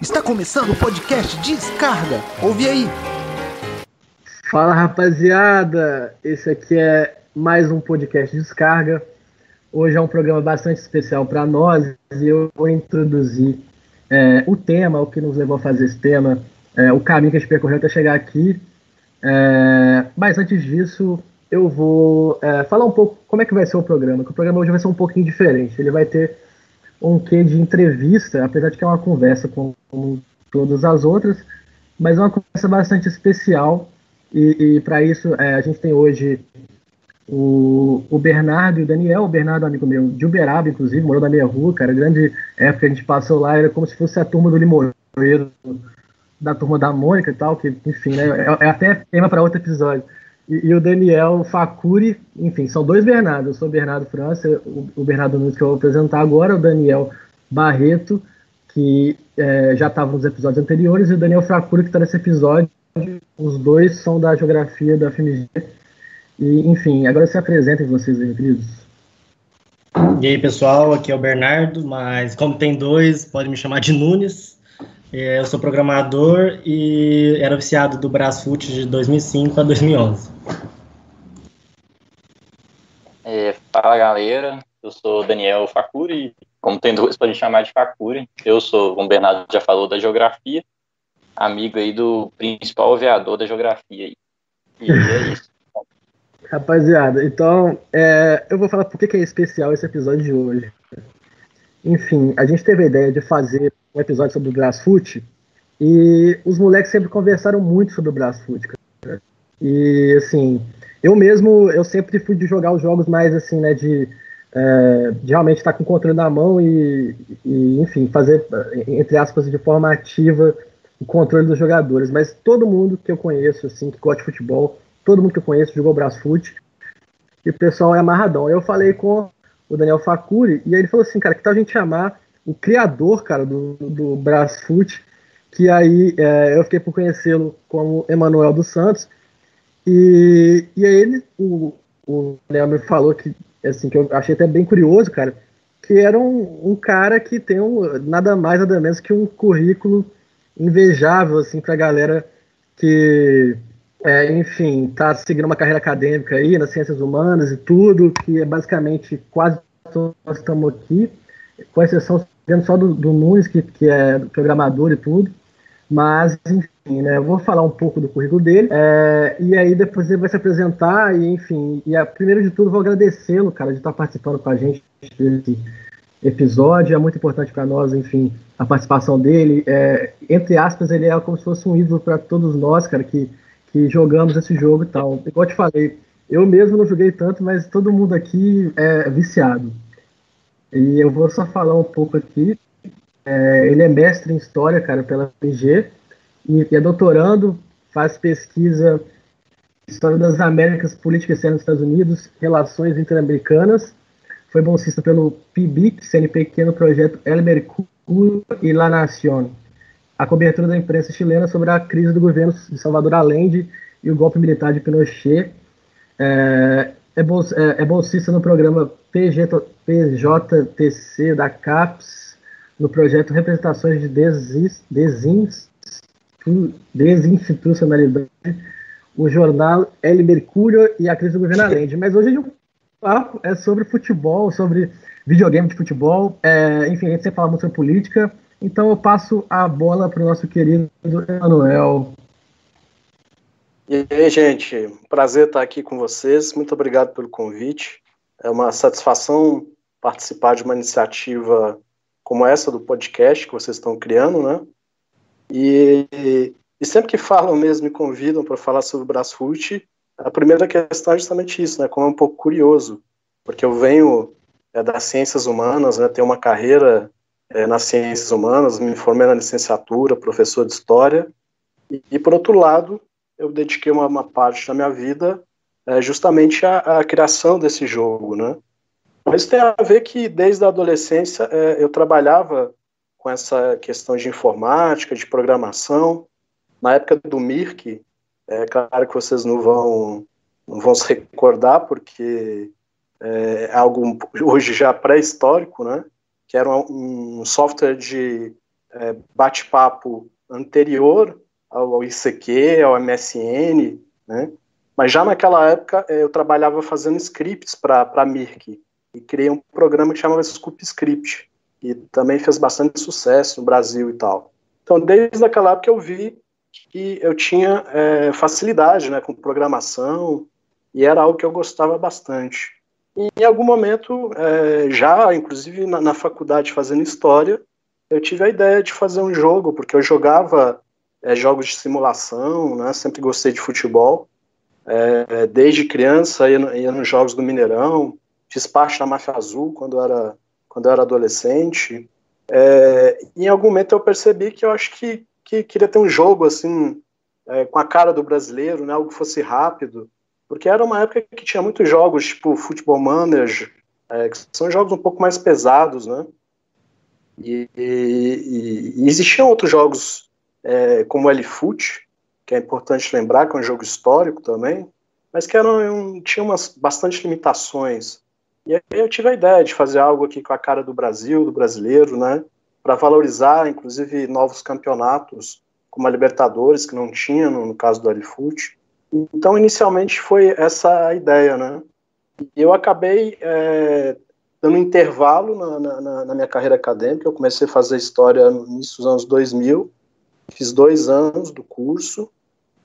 Está começando o podcast Descarga. Ouve aí. Fala rapaziada, esse aqui é mais um podcast Descarga. Hoje é um programa bastante especial para nós e eu vou introduzir é, o tema, o que nos levou a fazer esse tema, é, o caminho que a gente percorreu até chegar aqui. É, mas antes disso, eu vou é, falar um pouco como é que vai ser o programa. Que o programa hoje vai ser um pouquinho diferente. Ele vai ter um quê de entrevista, apesar de que é uma conversa com, com todas as outras, mas é uma conversa bastante especial. E, e para isso é, a gente tem hoje o, o, Bernardo e o Daniel. O Bernardo, é amigo meu, de Uberaba, inclusive, morou na minha rua, cara. Grande época que a gente passou lá, era como se fosse a turma do Limoeiro, da turma da Mônica e tal, que, enfim, né, é, é até tema para outro episódio e, o Daniel Facuri, enfim, são dois Bernardo. Eu sou Bernardo França, o, o Bernardo Nunes que eu vou apresentar agora, o Daniel Barreto, que é, já estava nos episódios anteriores, e o Daniel Facuri, que está nesse episódio. Os dois são da geografia da FMG. E, enfim, agora se apresentem vocês aí, queridos. E aí, pessoal, aqui é o Bernardo, mas como tem dois, pode me chamar de Nunes. É, eu sou programador e era oficiado do Brasfoot de 2005 a 2011. É, fala galera, eu sou Daniel Facuri, como tem dois para chamar de Facuri. Eu sou, como o Bernardo já falou, da geografia, amigo aí do principal aviador da geografia. Aí. E é isso. Rapaziada, então é, eu vou falar por que é especial esse episódio de hoje. Enfim, a gente teve a ideia de fazer um episódio sobre o Brasfoot e os moleques sempre conversaram muito sobre o Brasfoot, cara. E assim, eu mesmo, eu sempre fui de jogar os jogos mais assim, né, de, é, de realmente estar com o controle na mão e, e, enfim, fazer, entre aspas, de forma ativa o controle dos jogadores. Mas todo mundo que eu conheço, assim, que gosta de futebol, todo mundo que eu conheço jogou Brasfoot e o pessoal é amarradão. Eu falei com o Daniel Facuri, e aí ele falou assim, cara, que tal a gente chamar o criador, cara, do, do Brasfoot, que aí é, eu fiquei por conhecê-lo como Emanuel dos Santos, e, e aí ele, o, o Daniel me falou que, assim, que eu achei até bem curioso, cara, que era um, um cara que tem um, nada mais, nada menos que um currículo invejável, assim, pra galera que é, enfim, está seguindo uma carreira acadêmica aí nas ciências humanas e tudo, que é basicamente quase todos nós estamos aqui, com exceção só do, do Nunes, que, que é programador e tudo. Mas, enfim, né, eu vou falar um pouco do currículo dele, é, e aí depois ele vai se apresentar, e enfim, e a, primeiro de tudo vou agradecê-lo, cara, de estar participando com a gente desse episódio, é muito importante para nós, enfim, a participação dele, é, entre aspas, ele é como se fosse um ídolo para todos nós, cara, que que jogamos esse jogo e tal. Igual eu te falei, eu mesmo não joguei tanto, mas todo mundo aqui é viciado. E eu vou só falar um pouco aqui. É, ele é mestre em História, cara, pela PG, e, é doutorando, faz pesquisa História das Américas, Política Externa dos Estados Unidos, Relações Interamericanas. Foi bolsista pelo PIBIC, CNPq, no projeto El Mercúrio e La Nación a cobertura da imprensa chilena sobre a crise do governo de Salvador Allende e o golpe militar de Pinochet. É, é, é, é bolsista no programa PG, PJTC da CAPES, no projeto Representações de Desis, Desins, Desinstitucionalidade, o jornal El Mercúrio e a crise do governo Allende. Mas hoje o papo é sobre futebol, sobre videogame de futebol, é, enfim, a gente sempre fala muito sobre política, então eu passo a bola para o nosso querido Emanuel. E aí, gente, prazer estar aqui com vocês. Muito obrigado pelo convite. É uma satisfação participar de uma iniciativa como essa do podcast que vocês estão criando, né? E, e sempre que falam mesmo, me convidam para falar sobre o Brasfoot, a primeira questão é justamente isso, né? Como é um pouco curioso, porque eu venho é, das ciências humanas, né? Tenho uma carreira é, nas ciências humanas, me formei na licenciatura, professor de história, e, e por outro lado, eu dediquei uma, uma parte da minha vida é, justamente à, à, criação desse jogo, né? Mas tem a ver que desde a adolescência é, eu trabalhava com essa questão de informática, de programação. Na época do Mirk, é claro que vocês não vão, não vão se recordar, porque é, é algo hoje já pré-histórico, né? que era um, software de é, bate-papo anterior ao, ICQ, ao MSN, né? Mas já naquela época é, eu trabalhava fazendo scripts para a Mirk e criei um programa que chamava Scoop Script, e também fez bastante sucesso no Brasil e tal. Então, desde aquela época eu vi que eu tinha é, facilidade né, com programação e era algo que eu gostava bastante. E, em algum momento, é, já inclusive na, na, faculdade fazendo história, eu tive a ideia de fazer um jogo, porque eu jogava é, jogos de simulação, né, sempre gostei de futebol. É, desde criança ia, ia, nos jogos do Mineirão, fiz parte da Máfia Azul quando era quando era adolescente. É, em algum momento eu percebi que eu acho que, que queria ter um jogo assim é, com a cara do brasileiro, né, algo que fosse rápido, porque era uma época que tinha muitos jogos tipo Futebol Manager, é, que são jogos um pouco mais pesados, né? E, e, e existiam outros jogos é, como o L-Foot, que é importante lembrar que é um jogo histórico também, mas que eram, tinha umas bastante limitações. E aí eu tive a ideia de fazer algo aqui com a cara do Brasil, do brasileiro, né? Para valorizar, inclusive, novos campeonatos, como a Libertadores, que não tinha no, no caso do Alifute. Então, inicialmente foi essa a ideia, né? E eu acabei é, dando um intervalo na, na, na, minha carreira acadêmica. Eu comecei a fazer história no início dos anos 2000, fiz dois anos do curso,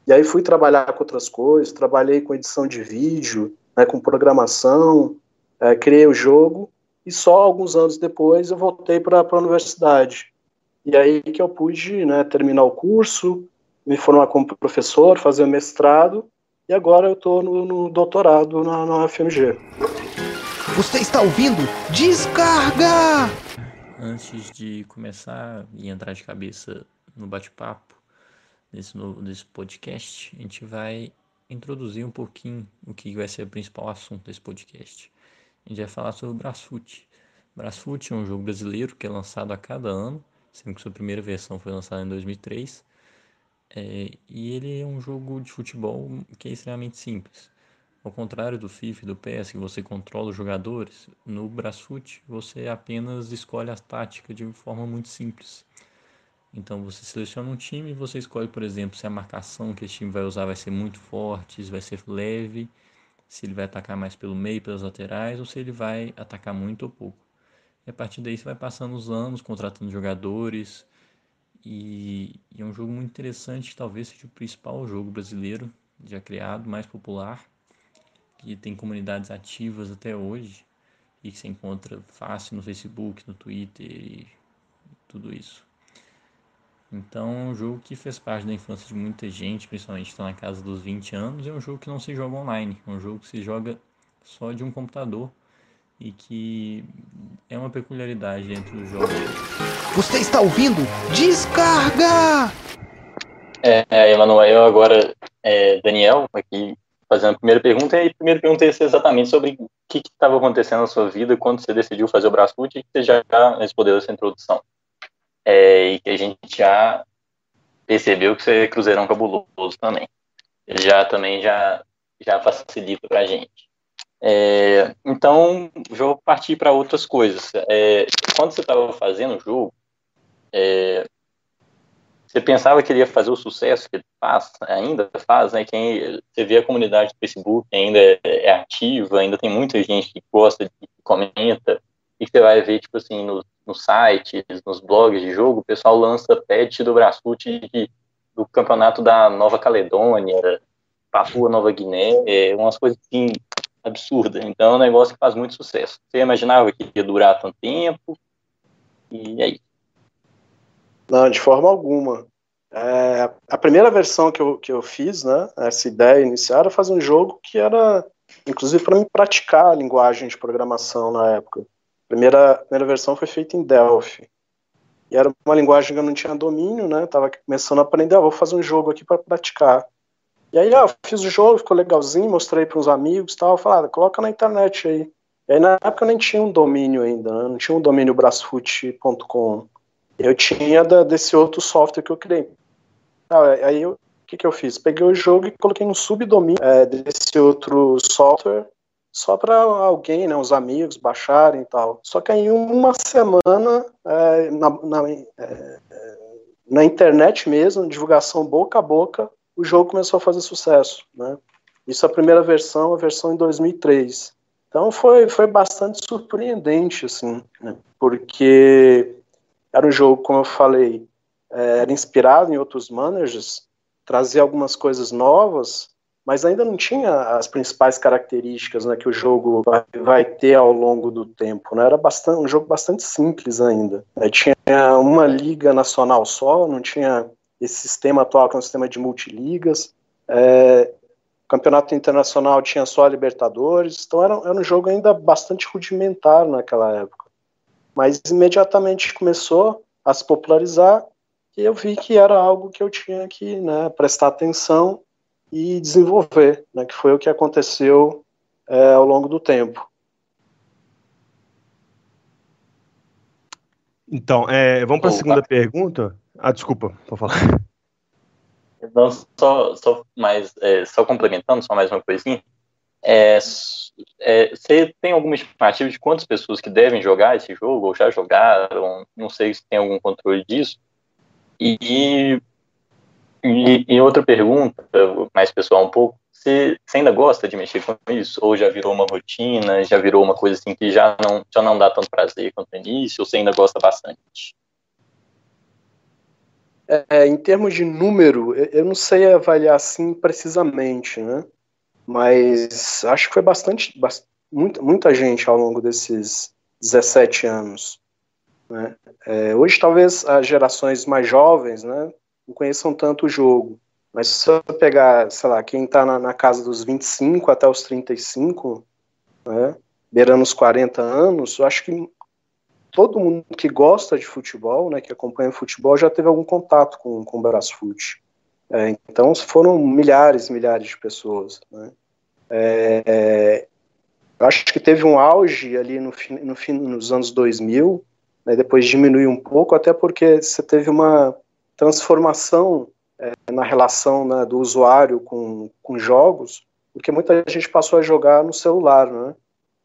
e aí fui trabalhar com outras coisas. Trabalhei com edição de vídeo, né, com programação, é, criei o jogo e só alguns anos depois eu voltei para a universidade. E aí que eu pude né, terminar o curso, me formar como professor, fazer o mestrado e agora eu estou no, no, doutorado na, na UFMG. Você está ouvindo? Descarga! Antes de começar e entrar de cabeça no bate-papo desse, novo, desse podcast, a gente vai introduzir um pouquinho o que vai ser o principal assunto desse podcast a gente vai falar sobre o Brasfoot. Brasfoot é um jogo brasileiro que é lançado a cada ano, sendo que sua primeira versão foi lançada em 2003. É, e ele é um jogo de futebol que é extremamente simples. Ao contrário do FIFA e do PES, que você controla os jogadores, no Brasfoot você apenas escolhe a tática de forma muito simples. Então você seleciona um time e você escolhe, por exemplo, se a marcação que esse time vai usar vai ser muito forte, se vai ser leve se ele vai atacar mais pelo meio, pelas laterais, ou se ele vai atacar muito ou pouco. E a partir daí você vai passando os anos, contratando jogadores, e, e é um jogo muito interessante, talvez seja o principal jogo brasileiro já criado, mais popular, que tem comunidades ativas até hoje, e que se encontra fácil no Facebook, no Twitter e tudo isso. Então é um jogo que fez parte da infância de muita gente, principalmente está na casa dos 20 anos, é um jogo que não se joga online, é um jogo que se joga só de um computador e que é uma peculiaridade entre os jogos. Você está ouvindo? Descarga! É, é Emanuel, agora é, Daniel, aqui fazendo a primeira pergunta, e a primeira pergunta é exatamente sobre o que estava acontecendo na sua vida quando você decidiu fazer o Brasfoot e que você já respondeu essa introdução é, e que a gente já percebeu que você é cruzeirão cabuloso também. Já também já, já facilita para a gente. É, então, vou partir para outras coisas. É, quando você estava fazendo o jogo, é, você pensava que ele ia fazer o sucesso que ele faz, ainda faz, né? Quem, você vê a comunidade do Facebook ainda é, é ativa, ainda tem muita gente que gosta, que comenta, e você vai ver, tipo assim, nos, nos sites, nos blogs de jogo, o pessoal lança patch do Brasfoot do campeonato da Nova Caledônia, Papua Nova Guiné, é, umas coisas assim absurdas. Então é um negócio que faz muito sucesso. Você imaginava que ia durar tanto tempo? E aí? Não, de forma alguma. É, a primeira versão que eu, que eu fiz, né, essa ideia inicial, era fazer um jogo que era, inclusive, para me praticar a linguagem de programação na época primeira, primeira versão foi feita em Delphi. E era uma linguagem que eu não tinha domínio, né? Tava começando a aprender, ah, vou fazer um jogo aqui para praticar. E aí, ah, fiz o jogo, ficou legalzinho, mostrei para uns amigos, tal, falei, ah, coloca na internet aí. E aí na época eu nem tinha um domínio ainda, né? não tinha um domínio brasfoot.com. Eu tinha da, desse outro software que eu criei. Ah, aí o que, que eu fiz? Peguei o jogo e coloquei no subdomínio é, desse outro software só para alguém, né, os amigos baixarem e tal. Só que em uma semana, é, na, na, é, na, internet mesmo, divulgação boca a boca, o jogo começou a fazer sucesso, né? Isso é a primeira versão, a versão em 2003. Então foi, foi bastante surpreendente, assim, né? porque era um jogo, como eu falei, é, era inspirado em outros managers, trazia algumas coisas novas, mas ainda não tinha as principais características né, que o jogo vai, vai, ter ao longo do tempo. Né? Era bastante, um jogo bastante simples ainda. Né? Tinha uma liga nacional só, não tinha esse sistema atual que é um sistema de multiligas. É, campeonato internacional tinha só a Libertadores, então era, era um jogo ainda bastante rudimentar naquela época. Mas imediatamente começou a se popularizar e eu vi que era algo que eu tinha que né, prestar atenção e desenvolver, né, que foi o que aconteceu é, ao longo do tempo. Então, é, vamos para a segunda pergunta. Ah, desculpa, vou falar. Então, só, só, mais, é, só complementando, só mais uma coisinha. É, é, você tem alguma estimativa de quantas pessoas que devem jogar esse jogo, ou já jogaram? Não sei se tem algum controle disso. E e, e, outra pergunta, mais pessoal um pouco, você, você, ainda gosta de mexer com isso? Ou já virou uma rotina, já virou uma coisa assim que já não, já não dá tanto prazer quanto no início, ou você ainda gosta bastante? É, em termos de número, eu não sei avaliar assim precisamente, né? Mas acho que foi bastante, bastante muita, muita gente ao longo desses 17 anos. Né? É, hoje, talvez as gerações mais jovens, né, não conheçam tanto o jogo. Mas se você pegar, sei lá, quem está na, na, casa dos 25 até os 35, né, beirando os 40 anos, eu acho que todo mundo que gosta de futebol, né, que acompanha futebol, já teve algum contato com, com o Brasfoot. É, então foram milhares milhares de pessoas. Né. É, é, eu acho que teve um auge ali no, no fim, nos anos 2000, né, depois diminuiu um pouco, até porque você teve uma transformação é, na relação né, do usuário com, com jogos, porque muita gente passou a jogar no celular, né?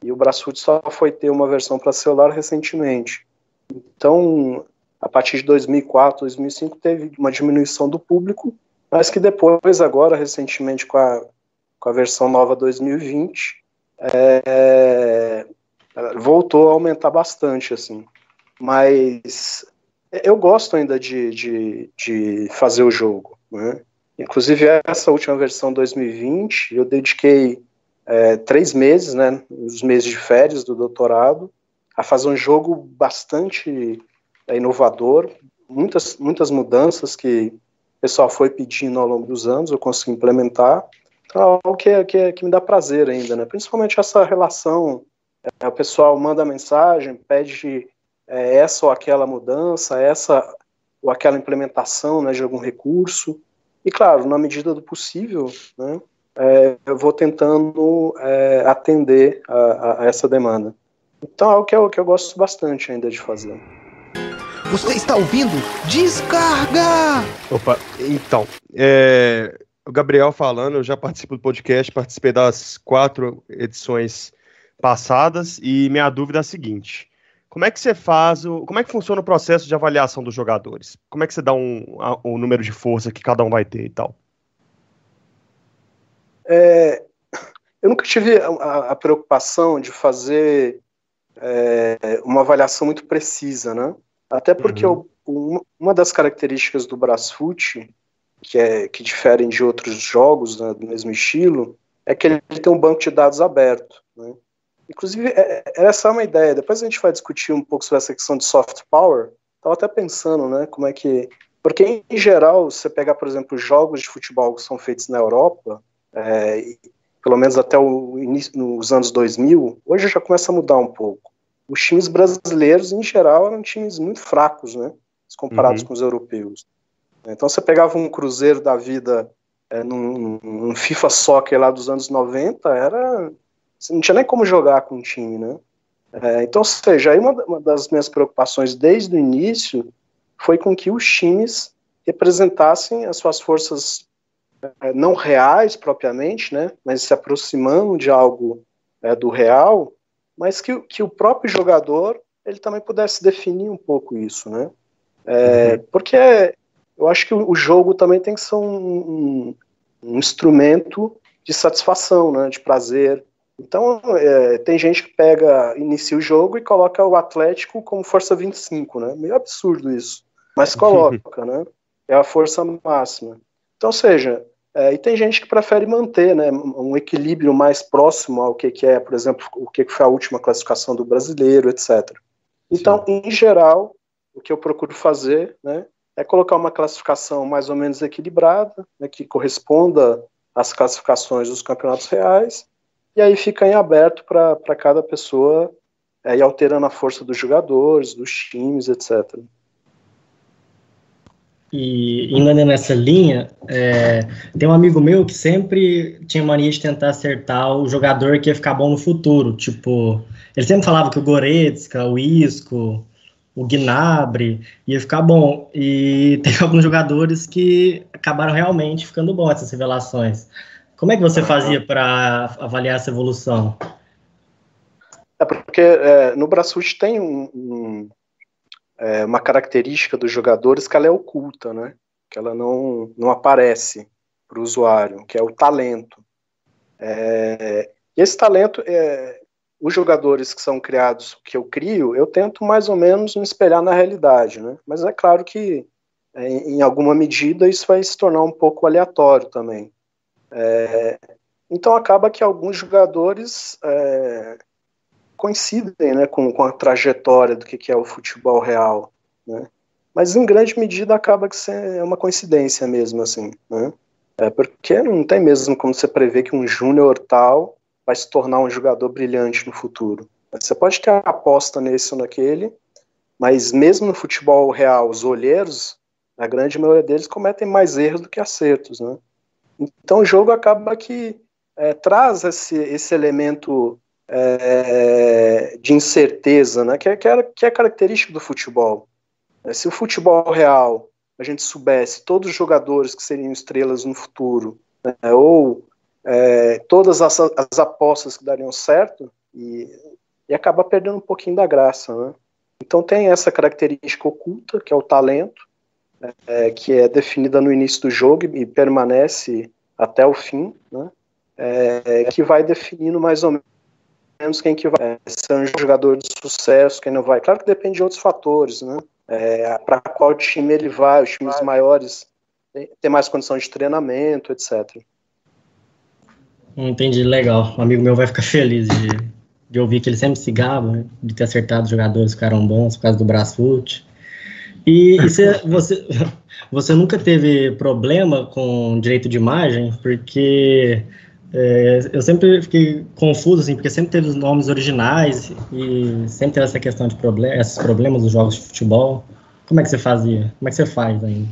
E o Brasfoot só foi ter uma versão para celular recentemente. Então, a partir de 2004, 2005, teve uma diminuição do público, mas que depois, agora, recentemente, com a, com a versão nova 2020, é, voltou a aumentar bastante, assim. Mas eu gosto ainda de, de, de fazer o jogo. Né? Inclusive, essa última versão 2020, eu dediquei é, três meses, né, os meses de férias do doutorado, a fazer um jogo bastante é, inovador, muitas, muitas mudanças que o pessoal foi pedindo ao longo dos anos, eu consegui implementar. Então, é algo que, que, que me dá prazer ainda, né? principalmente essa relação. É, o pessoal manda mensagem, pede é, essa ou aquela mudança, essa ou aquela implementação né, de algum recurso. E, claro, na medida do possível, né, é, eu vou tentando é, atender a, a, essa demanda. Então, é algo que eu, que eu gosto bastante ainda de fazer. Você está ouvindo? Descarga! Opa, então, é, o Gabriel falando, eu já participo do podcast, participei das quatro edições passadas, e minha dúvida é a seguinte: como é que você faz, o, como é que funciona o processo de avaliação dos jogadores? Como é que você dá um, a, o número de força que cada um vai ter e tal? É, eu nunca tive a, a preocupação de fazer é, uma avaliação muito precisa, né? Até porque uhum. eu, uma das características do Brasfoot, que, é, que diferem de outros jogos né, do mesmo estilo, é que ele tem um banco de dados aberto. Né? Inclusive, é, é, essa é uma ideia. Depois a gente vai discutir um pouco sobre essa questão de soft power. Estava até pensando, né, como é que... Porque, em geral, você pegar, por exemplo, jogos de futebol que são feitos na Europa, é, pelo menos até o início, nos anos 2000, hoje já começa a mudar um pouco. Os times brasileiros, em geral, eram times muito fracos, né, comparados uhum. com os europeus. Então, você pegava um Cruzeiro da vida é, num, num FIFA Soccer lá dos anos 90, era você não tinha nem como jogar com o time, né? É, então, ou seja, aí uma, uma, das minhas preocupações desde o início foi com que os times representassem as suas forças é, não reais propriamente, né, mas se aproximando de algo é, do real, mas que, que o próprio jogador ele também pudesse definir um pouco isso, né? É, uhum. Porque eu acho que o, jogo também tem que ser um, um, um instrumento de satisfação, né, de prazer. Então, é, tem gente que pega, inicia o jogo e coloca o Atlético como força 25, né? Meio absurdo isso. Mas coloca, né? É a força máxima. Então, seja, é, e tem gente que prefere manter né, um equilíbrio mais próximo ao que, que é, por exemplo, o que foi a última classificação do brasileiro, etc. Então, Sim. em geral, o que eu procuro fazer né, é colocar uma classificação mais ou menos equilibrada, né, que corresponda às classificações dos campeonatos reais, e aí fica em aberto para cada pessoa é, ir alterando a força dos jogadores, dos times, etc. E indo nessa linha, é, tem um amigo meu que sempre tinha mania de tentar acertar o jogador que ia ficar bom no futuro. Tipo, ele sempre falava que o Goretzka, o Isco, o Gnabry ia ficar bom. E tem alguns jogadores que acabaram realmente ficando bons essas revelações. Como é que você fazia para avaliar essa evolução? É porque é, no Brasfoot tem um, um é, uma característica dos jogadores que ela é oculta, né? Que ela não, não aparece para o usuário, que é o talento. É, e esse talento, é, os jogadores que são criados, que eu crio, eu tento mais ou menos me espelhar na realidade, né? Mas é claro que, é, em alguma medida, isso vai se tornar um pouco aleatório também. É, então acaba que alguns jogadores é, coincidem né, com, com a trajetória do que, que é o futebol real, né? Mas em grande medida acaba que é uma coincidência mesmo, assim, né? É porque não tem mesmo como você prever que um júnior tal vai se tornar um jogador brilhante no futuro. Você pode ter aposta nesse ou naquele, mas mesmo no futebol real, os olheiros, a grande maioria deles cometem mais erros do que acertos, né? Então o jogo acaba que é, traz esse, esse elemento é, de incerteza, né, que, é, que, é, é característico do futebol. É, se o futebol real a gente soubesse todos os jogadores que seriam estrelas no futuro, né, ou é, todas as, as, apostas que dariam certo, e, e acaba perdendo um pouquinho da graça. Né? Então tem essa característica oculta, que é o talento, é, que é definida no início do jogo e, permanece até o fim, né? É, que vai definindo mais ou menos quem que vai ser um jogador de sucesso, quem não vai. Claro que depende de outros fatores, né? É, para qual time ele vai, os times maiores têm mais condição de treinamento, etc. Entendi, legal. Um amigo meu vai ficar feliz de, de ouvir que ele sempre se gaba, né? de ter acertado os jogadores que ficaram bons por causa do Brasfoot. E, e você, você, você nunca teve problema com direito de imagem? Porque é, eu sempre fiquei confuso, assim, porque sempre teve os nomes originais e sempre teve essa questão de problem esses problemas dos jogos de futebol. Como é que você fazia? Como é que você faz ainda?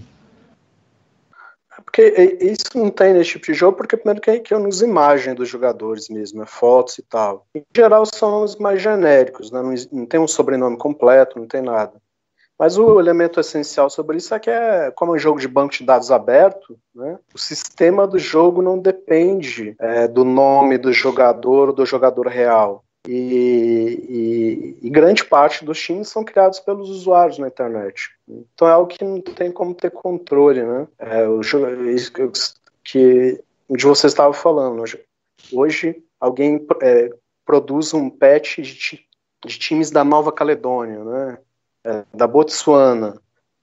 É porque isso não tem nesse tipo de jogo, porque primeiro que, que eu não uso imagem dos jogadores mesmo, é fotos e tal. Em geral são nomes mais genéricos, né? não, não tem um sobrenome completo, não tem nada. Mas o elemento essencial sobre isso é que, é, como é um jogo de banco de dados aberto, né, o sistema do jogo não depende é, do nome do jogador ou do jogador real. E, e, e, grande parte dos times são criados pelos usuários na internet. Então é algo que não tem como ter controle, né? É, o, que de você estava falando. Hoje alguém é, produz um patch de, de times da Nova Caledônia, né? É, da Botsuana.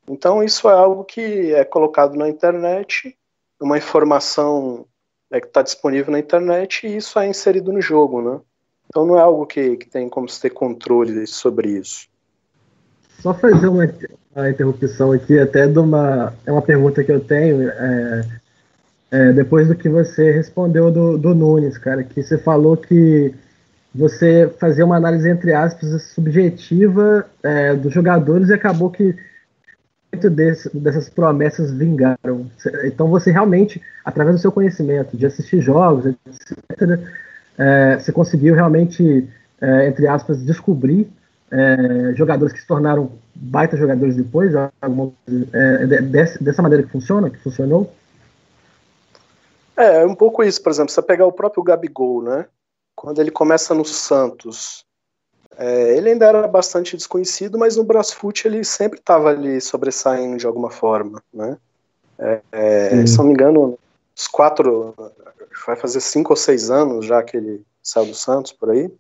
Então, isso é algo que é colocado na internet, uma informação é, que está disponível na internet, e isso é inserido no jogo, né? Então, não é algo que, que tem como se ter controle sobre isso. Só fazer uma, uma interrupção aqui, até de uma, é uma pergunta que eu tenho, é, é, depois do que você respondeu do, do Nunes, cara, que você falou que você fazer uma análise, entre aspas, subjetiva é, dos jogadores e acabou que muito desse, dessas promessas vingaram. Então você realmente, através do seu conhecimento de assistir jogos, etc., é, você conseguiu realmente, é, entre aspas, descobrir é, jogadores que se tornaram baita jogadores depois, alguma, é, desse, dessa maneira que funciona, que funcionou? É, é um pouco isso, por exemplo, você pegar o próprio Gabigol, né? Quando ele começa no Santos, é, ele ainda era bastante desconhecido, mas no Brasfoot ele sempre estava ali sobressaindo de alguma forma, né? É, é, se não me engano, os quatro, vai fazer cinco ou seis anos já que ele saiu do Santos por aí.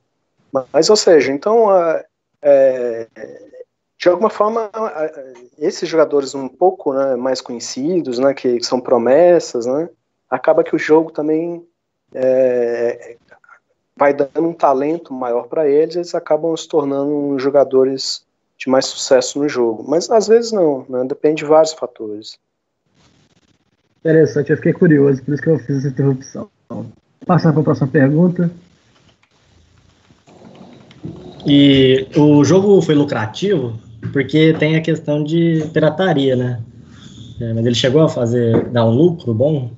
Mas, ou seja, então, é, de alguma forma, esses jogadores um pouco né, mais conhecidos, né, que são promessas, né, acaba que o jogo também é, vai dando um talento maior para eles, eles acabam se tornando jogadores de mais sucesso no jogo. Mas às vezes não, né, depende de vários fatores. Interessante, eu fiquei curioso, por isso que eu fiz essa interrupção. Passar para a próxima pergunta. E o jogo foi lucrativo porque tem a questão de pirataria, né? É, mas ele chegou a fazer dar um lucro bom?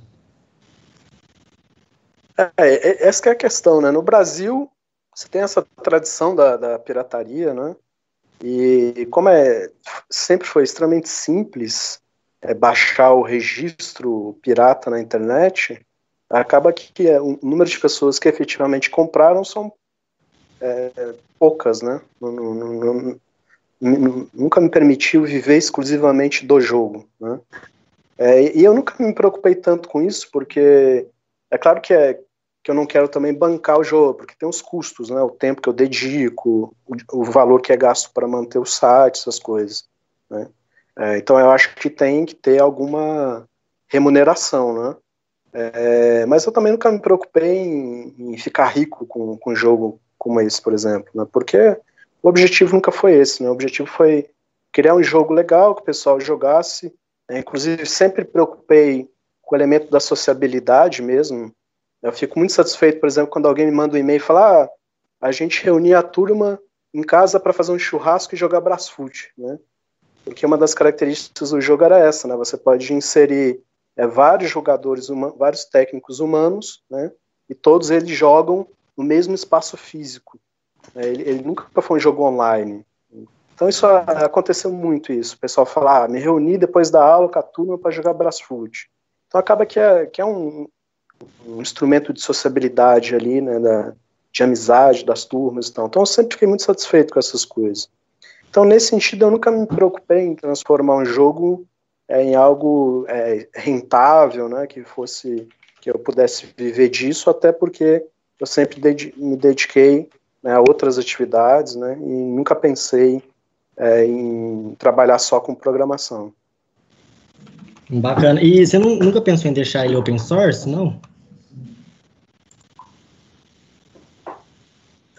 É, é, essa é a questão, né? No Brasil, você tem essa tradição da, da pirataria, né? E como é sempre foi extremamente simples é, baixar o registro pirata na internet, acaba que, que é, o número de pessoas que efetivamente compraram são é, poucas, né? Nunca me permitiu viver exclusivamente do jogo, né? É, e eu nunca me preocupei tanto com isso, porque é claro que, é, que eu não quero também bancar o jogo, porque tem os custos, né? O tempo que eu dedico, o, o valor que é gasto para manter o site, essas coisas, né? É, então eu acho que tem que ter alguma remuneração, né? É, mas eu também nunca me preocupei em, em ficar rico com, com um jogo como esse, por exemplo, né? Porque o objetivo nunca foi esse, né? O objetivo foi criar um jogo legal que o pessoal jogasse. Né? Inclusive, sempre preocupei com o elemento da sociabilidade mesmo. Eu fico muito satisfeito, por exemplo, quando alguém me manda um e-mail e fala: ah, a gente reunia a turma em casa para fazer um churrasco e jogar Brasfoot, né? Porque uma das características do jogo era essa, né? Você pode inserir é, vários jogadores, vários técnicos humanos, né? E todos eles jogam no mesmo espaço físico. É, ele, ele, nunca foi um jogo online. Então isso aconteceu muito isso. O pessoal fala, ah, me reuni depois da aula com a turma para jogar Brasfoot. Então acaba que é, que é um, um instrumento de sociabilidade ali, né, da, de amizade das turmas e tal. Então eu sempre fiquei muito satisfeito com essas coisas. Então nesse sentido eu nunca me preocupei em transformar um jogo é, em algo é, rentável, né, que fosse que eu pudesse viver disso, até porque eu sempre me dediquei né, a outras atividades, né, e nunca pensei é, em trabalhar só com programação. Bacana. E você nunca pensou em deixar ele open source, não?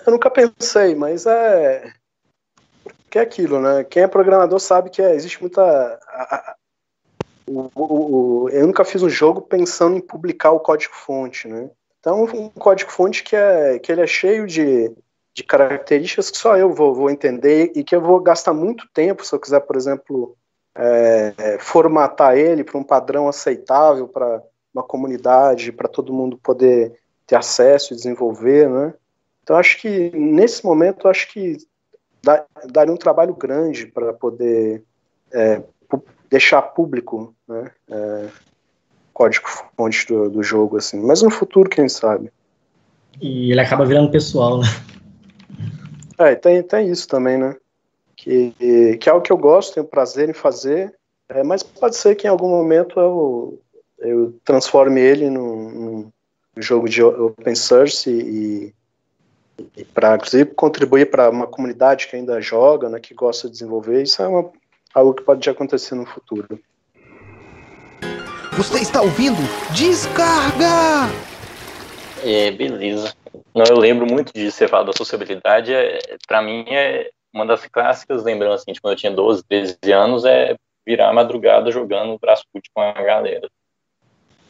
Eu nunca pensei, mas é que é aquilo, né? Quem é programador sabe que é, existe muita a, a, o, o, eu nunca fiz um jogo pensando em publicar o código-fonte, né? Então, um código-fonte que, é, que ele é cheio de, de características que só eu vou, vou entender e que eu vou gastar muito tempo se eu quiser, por exemplo, é, é formatar ele para um padrão aceitável para uma comunidade, para todo mundo poder ter acesso e desenvolver, né? Então acho que nesse momento acho que dá, daria um trabalho grande para poder é, deixar público, né? É, código fonte do, do jogo assim. Mas no futuro quem sabe. E ele acaba virando pessoal, né? É, tem, tem isso também, né? Que, que é algo que eu gosto, tenho prazer em fazer, é, mas pode ser que em algum momento eu, eu transforme ele num, num jogo de open source e, e para inclusive contribuir para uma comunidade que ainda joga, né, que gosta de desenvolver. Isso é uma, algo que pode acontecer no futuro. Você está ouvindo? Descarga! É, beleza. Não, eu lembro muito de você falar da sociabilidade. É, para mim, é uma das clássicas lembranças assim, de quando eu tinha 12, 13 anos, é virar a madrugada jogando Brasfoot com a galera.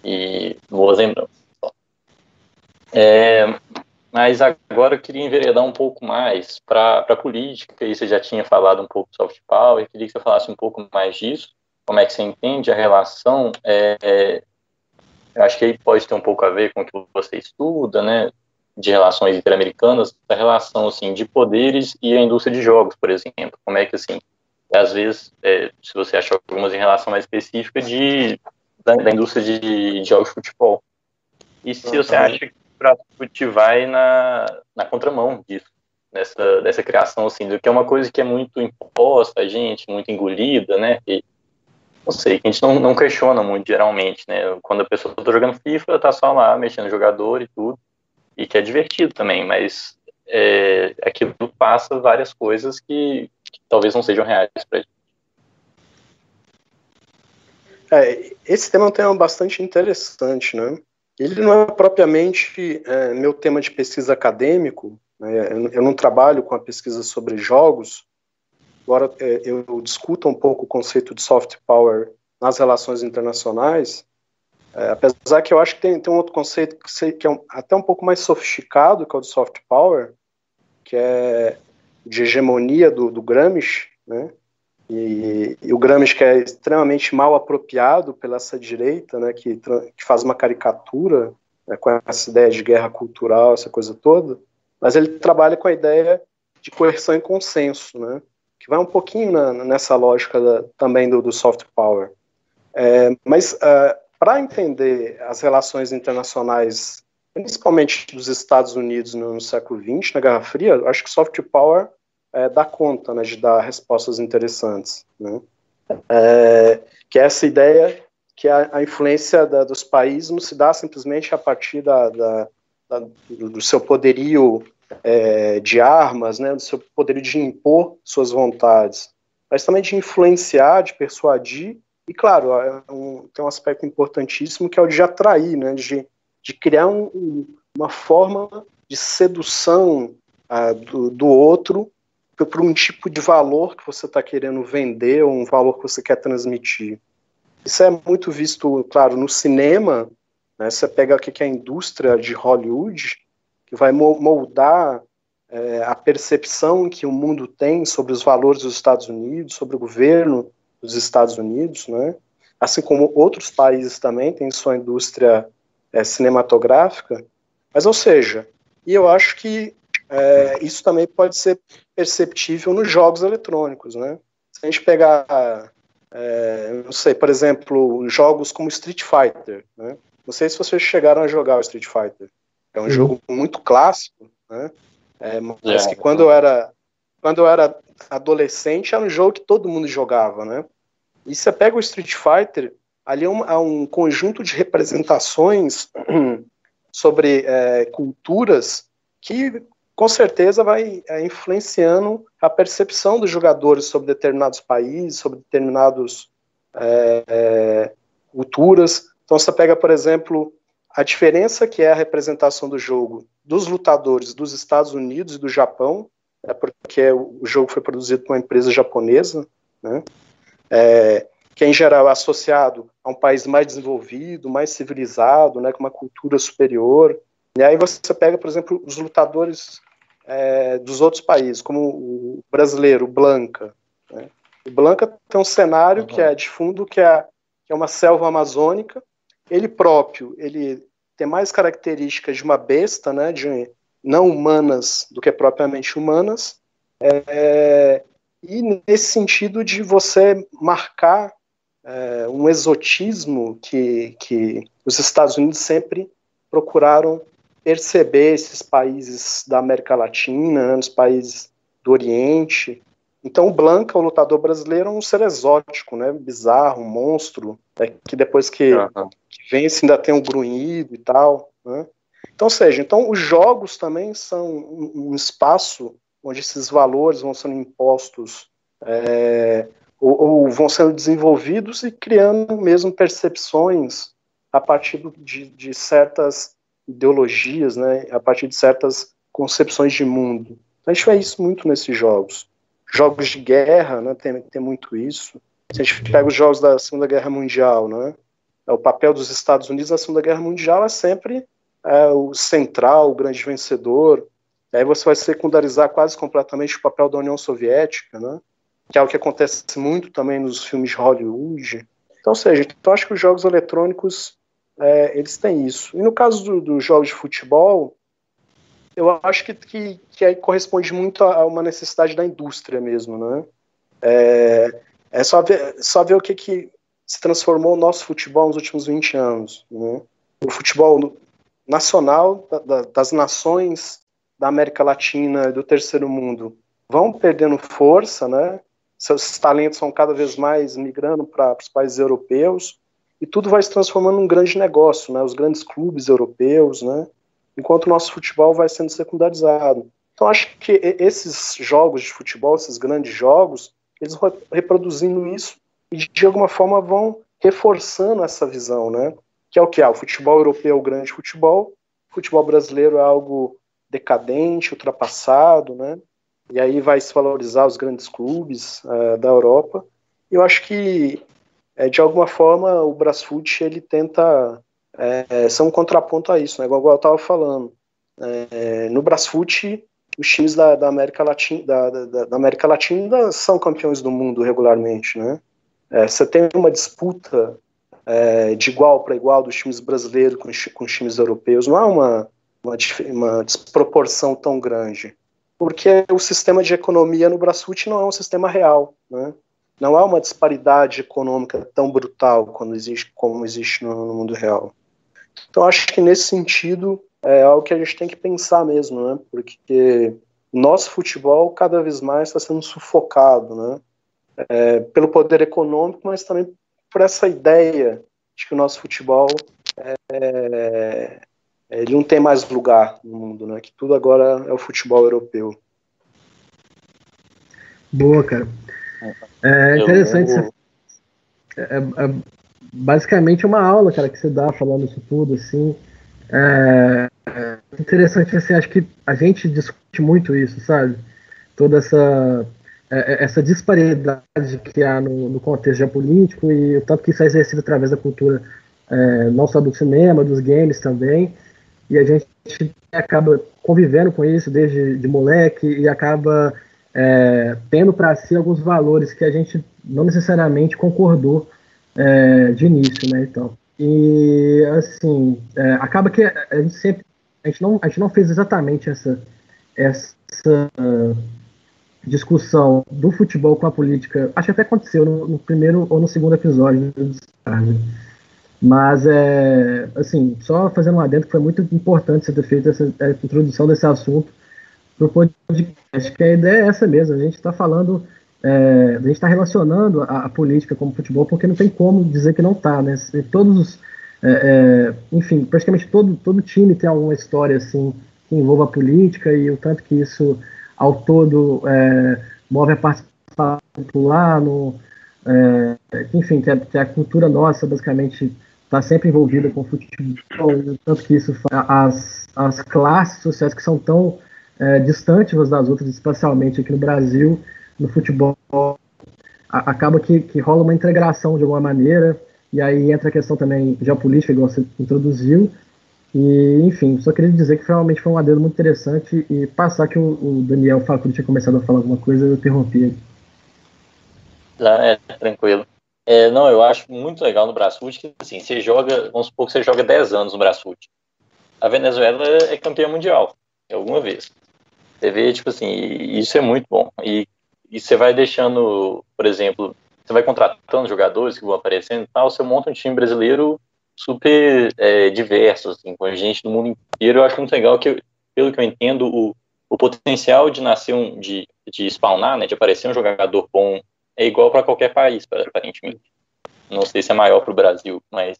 E boas lembranças. É, mas agora eu queria enveredar um pouco mais para a política, e você já tinha falado um pouco de soft power, eu queria que você falasse um pouco mais disso, como é que você entende a relação, é, é, eu acho que aí pode ter um pouco a ver com o que você estuda, né, de relações interamericanas, a relação assim de poderes e a indústria de jogos, por exemplo. Como é que assim, às vezes, é, se você achar algumas em relação mais específica de da, da indústria de, de, jogos de futebol. E se uhum. você acha, Brasfoot vai na, na contramão disso, dessa, dessa criação, assim, do que é uma coisa que é muito imposta a gente, muito engolida, né? E, não sei, que a gente não, não questiona muito, geralmente, né? Quando a pessoa está jogando FIFA, tá só lá, mexendo jogador e tudo, e que é divertido também, mas é, aquilo passa várias coisas que, que talvez não sejam reais para gente. É, esse tema é um tema bastante interessante, né? Ele não é propriamente é, meu tema de pesquisa acadêmico, né? eu, eu, não trabalho com a pesquisa sobre jogos, embora é, eu discuta um pouco o conceito de soft power nas relações internacionais, é, apesar que eu acho que tem, tem um outro conceito que, que é um, até um pouco mais sofisticado, que é o de soft power, que é de hegemonia do, do Gramsci, né? E, e, o Gramsci que é extremamente mal apropriado pela essa direita, né, que, que faz uma caricatura né, com essa ideia de guerra cultural, essa coisa toda, mas ele trabalha com a ideia de coerção e consenso, né, que vai um pouquinho na, nessa lógica da, também do, do, soft power. É, mas uh, para entender as relações internacionais, principalmente dos Estados Unidos no, no século XX, na Guerra Fria, acho que soft power é, conta né, de dar respostas interessantes. Né? É, que é essa ideia que a, a influência da, dos países não se dá simplesmente a partir da, da, do seu poderio é, de armas, né, do seu poderio de impor suas vontades, mas também de influenciar, de persuadir, e claro, é um, tem um aspecto importantíssimo que é o de atrair, né, de, de criar um, uma forma de sedução uh, do, do outro por um tipo de valor que você está querendo vender ou um valor que você quer transmitir. Isso é muito visto, claro, no cinema. Né, você pega o que é a indústria de Hollywood, que vai moldar é, a percepção que o mundo tem sobre os valores dos Estados Unidos, sobre o governo dos Estados Unidos, né? assim como outros países também têm sua indústria é, cinematográfica. Mas, ou seja, e eu acho que é, isso também pode ser perceptível nos jogos eletrônicos, né? Se a gente pegar, é, não sei, por exemplo, jogos como Street Fighter, né? Não sei se vocês chegaram a jogar o Street Fighter. É um uhum. jogo muito clássico, né? É, mas é, que quando eu era quando eu era adolescente era um jogo que todo mundo jogava, né? E você pega o Street Fighter, ali é um, é um conjunto de representações sobre é, culturas que com certeza vai é, influenciando a percepção dos jogadores sobre determinados países, sobre determinadas é, é, culturas. Então você pega, por exemplo, a diferença que é a representação do jogo dos lutadores dos Estados Unidos e do Japão, é porque o jogo foi produzido por uma empresa japonesa, né? É, que é em geral associado a um país mais desenvolvido, mais civilizado, né, com uma cultura superior. E aí você pega, por exemplo, os lutadores é, dos outros países, como o brasileiro, o Blanca. Né? O Blanca tem um cenário uhum. que é de fundo, que é, que é uma selva amazônica. Ele próprio, ele tem mais características de uma besta, né, de não humanas do que propriamente humanas, é, e nesse sentido de você marcar é, um exotismo que, que os Estados Unidos sempre procuraram perceber esses países da América Latina, né, nos países do Oriente. Então, o Blanca, o lutador brasileiro, é um ser exótico, né, bizarro, um monstro, né, que depois que, uhum. que vence ainda tem um grunhido e tal. Né. Então, seja, então os jogos também são um, um espaço onde esses valores vão sendo impostos é, ou, ou, vão sendo desenvolvidos e criando mesmo percepções a partir de, de certas ideologias, né, a partir de certas concepções de mundo. A gente vê isso muito nesses jogos. Jogos de guerra, né, tem, tem muito isso. Se a gente pega os jogos da Segunda Guerra Mundial, né, o papel dos Estados Unidos na Segunda Guerra Mundial é sempre é, o central, o grande vencedor. Aí você vai secundarizar quase completamente o papel da União Soviética, né, que é o que acontece muito também nos filmes de Hollywood. Então, ou seja, então acho que os jogos eletrônicos é, eles têm isso. E no caso dos do jogos de futebol, eu acho que, que, que, aí corresponde muito a, uma necessidade da indústria mesmo, né? É, é só, ver, só ver o que, que se transformou o nosso futebol nos últimos 20 anos. Né? O futebol nacional da, da, das nações da América Latina e do terceiro mundo vão perdendo força, né? Seus talentos são cada vez mais migrando para os países europeus e tudo vai se transformando num grande negócio, né? Os grandes clubes europeus, né? Enquanto o nosso futebol vai sendo secundarizado. Então acho que esses jogos de futebol, esses grandes jogos, eles vão reproduzindo isso e de alguma forma vão reforçando essa visão, né? Que é o que é o futebol europeu, o grande futebol, o futebol brasileiro é algo decadente, ultrapassado, né? E aí vai se valorizar os grandes clubes uh, da Europa. Eu acho que é, de alguma forma o Brasfoot ele tenta é, ser um contraponto a isso, né? Igual, eu estava falando. É, no Brasfoot os times da, da América Latina da, da, da, América Latina são campeões do mundo regularmente, né? É, você tem uma disputa é, de igual para igual dos times brasileiros com, com os times europeus, não há uma, uma, uma, desproporção tão grande, porque o sistema de economia no Brasfoot não é um sistema real, né? Não há uma disparidade econômica tão brutal quando existe, como existe no, no mundo real. Então acho que nesse sentido é algo que a gente tem que pensar mesmo, né? Porque nosso futebol cada vez mais está sendo sufocado, né? É, pelo poder econômico, mas também por essa ideia de que o nosso futebol é, é, ele não tem mais lugar no mundo, né? Que tudo agora é o futebol europeu. Boa, cara. É interessante. Eu... É, é, basicamente uma aula, cara, que você dá falando isso tudo, assim. É, é interessante, assim, acho que a gente discute muito isso, sabe? Toda essa, é, é, essa disparidade que há no, no contexto geopolítico e o tanto que isso é exercido através da cultura, é, não só do cinema, dos games também, e a gente acaba convivendo com isso desde de moleque e acaba é, tendo para si alguns valores que a gente não necessariamente concordou é, de início, né? Então, e, assim, é, acaba que a gente sempre. A gente, não, a gente não fez exatamente essa, essa discussão do futebol com a política. Acho que até aconteceu no, no primeiro ou no segundo episódio do Mas, é, assim, só fazendo um adendo foi muito importante você ter feito essa introdução desse assunto para o podcast, que a ideia é essa mesmo. A gente está falando é, a gente está relacionando a, a, política como futebol porque não tem como dizer que não está, né? Todos os, é, é, enfim, praticamente todo, todo time tem alguma história assim que envolva a política e o tanto que isso ao todo é, move a participação popular, no, é, enfim, que a, que a, cultura nossa basicamente está sempre envolvida com o futebol, o tanto que isso as, as classes sociais que são tão é, distantes umas das outras, especialmente aqui no Brasil, no futebol a, acaba que, que rola uma integração de alguma maneira, e aí entra a questão também geopolítica, igual você introduziu. E, enfim, só queria dizer que realmente foi um adendo muito interessante e passar que o, o Daniel Facuri tinha começado a falar alguma coisa, eu interrompi ele. é, tranquilo. É, não, eu acho muito legal no Brasfoot que, assim, você joga, vamos supor que você joga 10 anos no Brasfoot. A Venezuela é campeã mundial, alguma vez. Você vê, tipo assim, isso é muito bom. E e você vai deixando, por exemplo, você vai contratando jogadores que vão aparecendo e tal, você monta um time brasileiro super é, diverso, assim, com gente do mundo inteiro. Eu acho muito legal que, pelo que eu entendo, o, o potencial de nascer um, de, de spawnar, né, de aparecer um jogador bom, é igual para qualquer país, aparentemente. Não sei se é maior para o Brasil, mas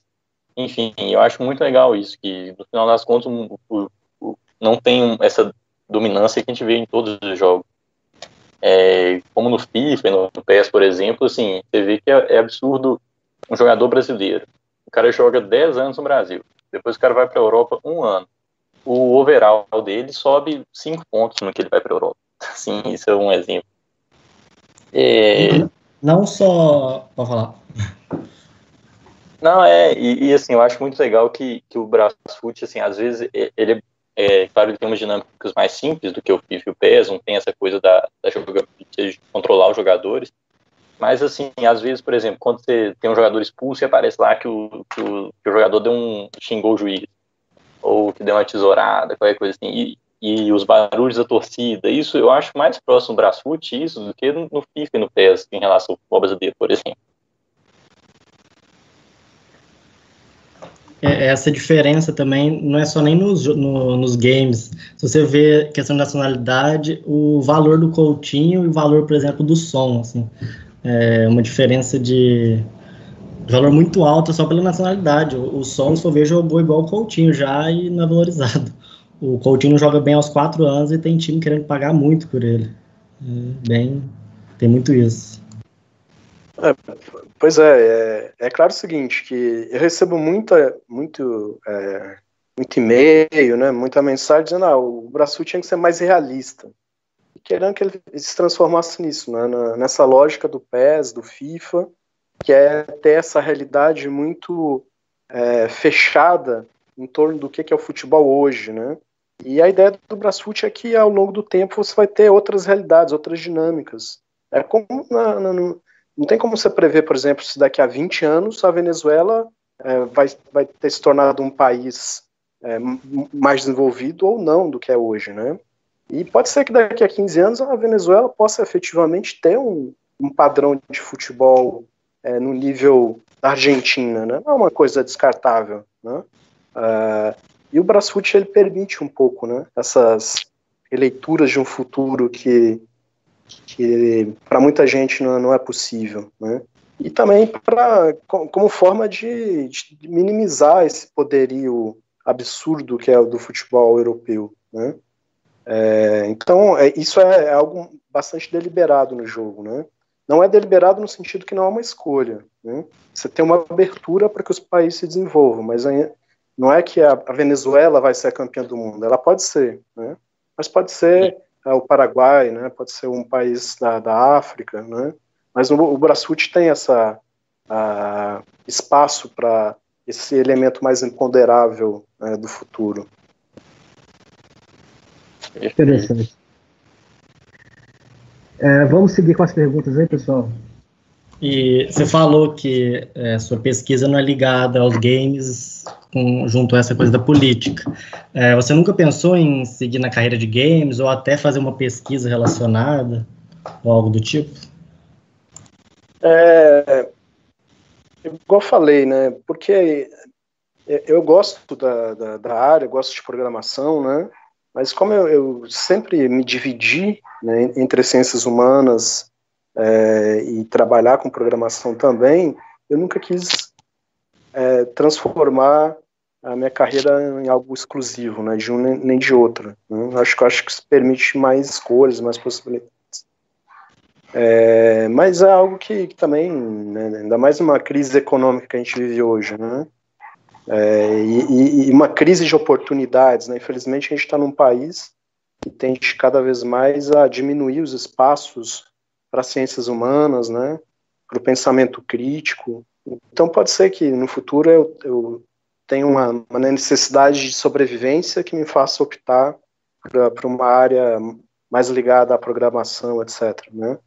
enfim, eu acho muito legal isso, que no final das contas o, o, não tem essa dominância que a gente vê em todos os jogos. É, como no FIFA e no PES, por exemplo, assim, você vê que é, é, absurdo um jogador brasileiro. O cara joga 10 anos no Brasil, depois o cara vai para a Europa um ano. O overall dele sobe 5 pontos no que ele vai para a Europa. Assim, isso é um exemplo. É... Não só. Pode falar. Não, é, e, e, assim, eu acho muito legal que, que o Brasfoot, assim, às vezes ele é é, claro que tem umas dinâmicas mais simples do que o FIFA e o PES, não tem essa coisa da, da de controlar os jogadores. Mas, assim, às vezes, por exemplo, quando você tem um jogador expulso e aparece lá que o, que o, que o jogador deu um, xingou o juiz, ou que deu uma tesourada, qualquer coisa assim, e, e os barulhos da torcida, isso eu acho mais próximo do Brasfoot, isso, do que no, no FIFA e no PES, em relação ao futebol brasileiro, por exemplo. Essa diferença também não é só nem nos, no, nos games. Se você vê questão de nacionalidade, o valor do Coutinho e o valor, por exemplo, do som, assim, é uma diferença de valor muito alto só pela nacionalidade. O, o som, se eu ver, jogou igual o Coutinho já e não é valorizado. O Coutinho joga bem aos quatro anos e tem time querendo pagar muito por ele. É, bem, tem muito isso. É, pois é, é, é, claro o seguinte, que eu recebo muita, muito, é, muito e-mail, né, muita mensagem dizendo, ah, o Brasil tinha que ser mais realista. E querendo que ele se transformasse nisso, né, nessa lógica do PES, do FIFA, que é ter essa realidade muito é, fechada em torno do que é o futebol hoje, né? E a ideia do Brasfoot é que ao longo do tempo você vai ter outras realidades, outras dinâmicas. É como na, na, não tem como você prever, por exemplo, se daqui a 20 anos a Venezuela é, vai, vai ter se tornado um país é, mais desenvolvido ou não do que é hoje, né? E pode ser que daqui a 15 anos a Venezuela possa efetivamente ter um, um padrão de futebol é, no nível da Argentina, né? Não é uma coisa descartável, né? Uh, e o Brasfoot ele permite um pouco, né? Essas leituras de um futuro que que para muita gente não, não, é possível, né? E também para como forma de, de, minimizar esse poderio absurdo que é o do futebol europeu, né? É, então é, isso é, é, algo bastante deliberado no jogo, né? Não é deliberado no sentido que não é uma escolha, né? Você tem uma abertura para que os países se desenvolvam, mas não é que a, a Venezuela vai ser a campeã do mundo. Ela pode ser, né? Mas pode ser é o Paraguai, né? Pode ser um país da, da África, né? Mas o, o tem essa a, espaço para esse elemento mais imponderável né, do futuro. Interessante. É, vamos seguir com as perguntas aí, pessoal. E você falou que é, sua pesquisa não é ligada aos games com, junto a essa coisa da política. É, você nunca pensou em seguir na carreira de games ou até fazer uma pesquisa relacionada ou algo do tipo? É, igual falei, né? Porque eu gosto da, da, da área, gosto de programação, né? Mas como eu, eu sempre me dividi né, entre ciências humanas é, e trabalhar com programação também, eu nunca quis é, transformar a minha carreira em algo exclusivo, né, de um nem de outro. Né? Acho que acho que isso permite mais escolhas, mais possibilidades. É, mas é algo que, que também, né, ainda mais uma crise econômica que a gente vive hoje, né? É, e, e, uma crise de oportunidades, né? Infelizmente a gente está num país que tende cada vez mais a diminuir os espaços para ciências humanas, né? Para o pensamento crítico. Então pode ser que no futuro eu, eu tenho uma, uma, necessidade de sobrevivência que me faça optar para uma área mais ligada à programação, etc. Né?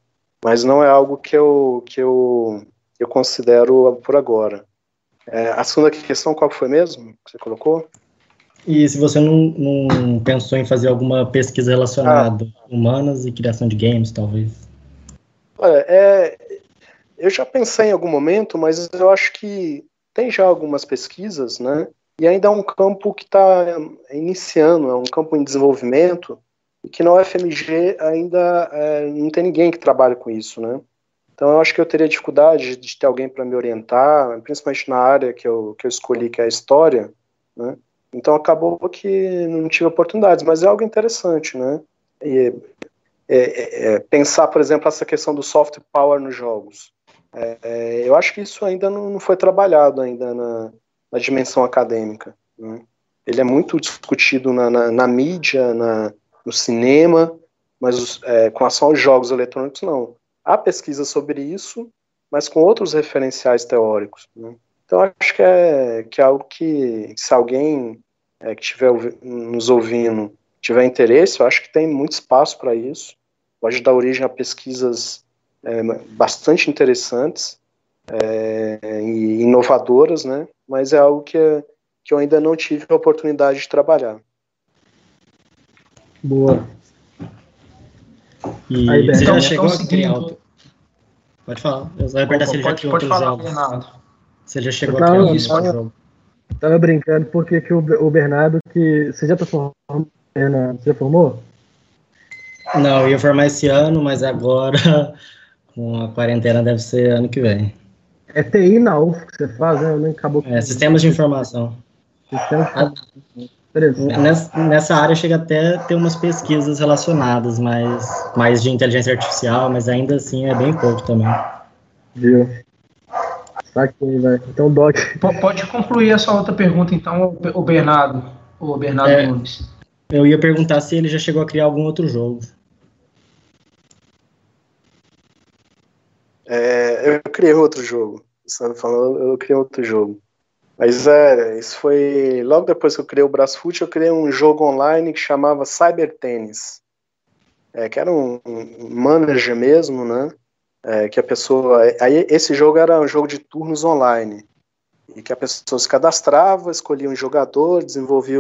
Mas não é algo que eu, que eu, eu considero por agora. É, a segunda questão, qual foi mesmo que você colocou? E se você não, não pensou em fazer alguma pesquisa relacionada ah. humanas e criação de games, talvez? Olha, é, eu já pensei em algum momento, mas eu acho que tem já algumas pesquisas, né? E ainda é um campo que está iniciando, é um campo em desenvolvimento, e que na UFMG ainda é, não tem ninguém que trabalhe com isso, né? Então eu acho que eu teria dificuldade de ter alguém para me orientar, principalmente na área que eu, que eu escolhi, que é a história, né? Então acabou que não tive oportunidades, mas é algo interessante, né? E, é, é, é pensar, por exemplo, essa questão do soft power nos jogos. É, é, eu acho que isso ainda não, não foi trabalhado ainda na, na dimensão acadêmica. Né? Ele é muito discutido na, na, na mídia, no cinema, mas é, com relação aos jogos eletrônicos, não. Há pesquisa sobre isso, mas com outros referenciais teóricos. Né? Então, acho que é, que é algo que, se alguém que estiver nos ouvindo tiver interesse, eu acho que tem muito espaço para isso. Pode dar origem a pesquisas é, bastante interessantes é, e inovadoras, né? Mas é algo que, que eu ainda não tive a oportunidade de trabalhar. Boa. E Aí, você então, já chegou então, a criar auto... Pode falar. Eu perguntar se ele já criou pode falar, Você já chegou então, a criar isso, jogo. Tava brincando porque que o, o Bernardo, que. Você já tá Bernardo? Você formou? Não, eu ia formar esse ano, mas agora, com a quarentena, deve ser ano que vem. É TI na UF que você faz, né? Nem acabou É, sistemas de informação. Sistemas de Ah, Interessante. Nessa, nessa área chega até a ter umas pesquisas relacionadas, mas mais de inteligência artificial, mas ainda assim é bem pouco também. Viu? Saquei, velho. Então, Doc. Po- Pode concluir a sua outra pergunta, então, o Bernardo. O Bernardo É. Nunes. Eu ia perguntar se ele já chegou a criar algum outro jogo. É, eu criei outro jogo. Tá falando, eu criei outro jogo. Mas é, isso foi logo depois que eu criei o Brasfoot, eu criei um jogo online que chamava Cyber Tennis. É, que era um, um manager mesmo, né? É, que a pessoa. Aí esse jogo era um jogo de turnos online. E que a pessoa se cadastrava, escolhia um jogador, desenvolvia.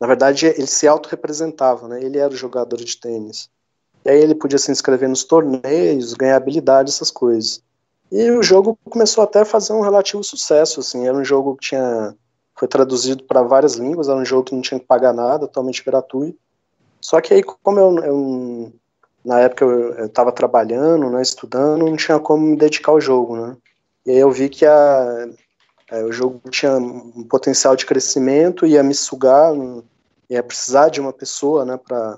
Na verdade, ele se autorrepresentava, né? Ele era o jogador de tênis. E aí ele podia se inscrever nos torneios, ganhar habilidade, essas coisas. E o jogo começou até a fazer um relativo sucesso, assim, era um jogo que tinha foi traduzido para várias línguas, era um jogo que não tinha que pagar nada, totalmente gratuito. Só que aí, como eu, eu na época eu estava trabalhando, né, estudando, não tinha como me dedicar ao jogo, né? E aí eu vi que a, é, o jogo tinha um potencial de crescimento, ia me sugar, ia precisar de uma pessoa, né, para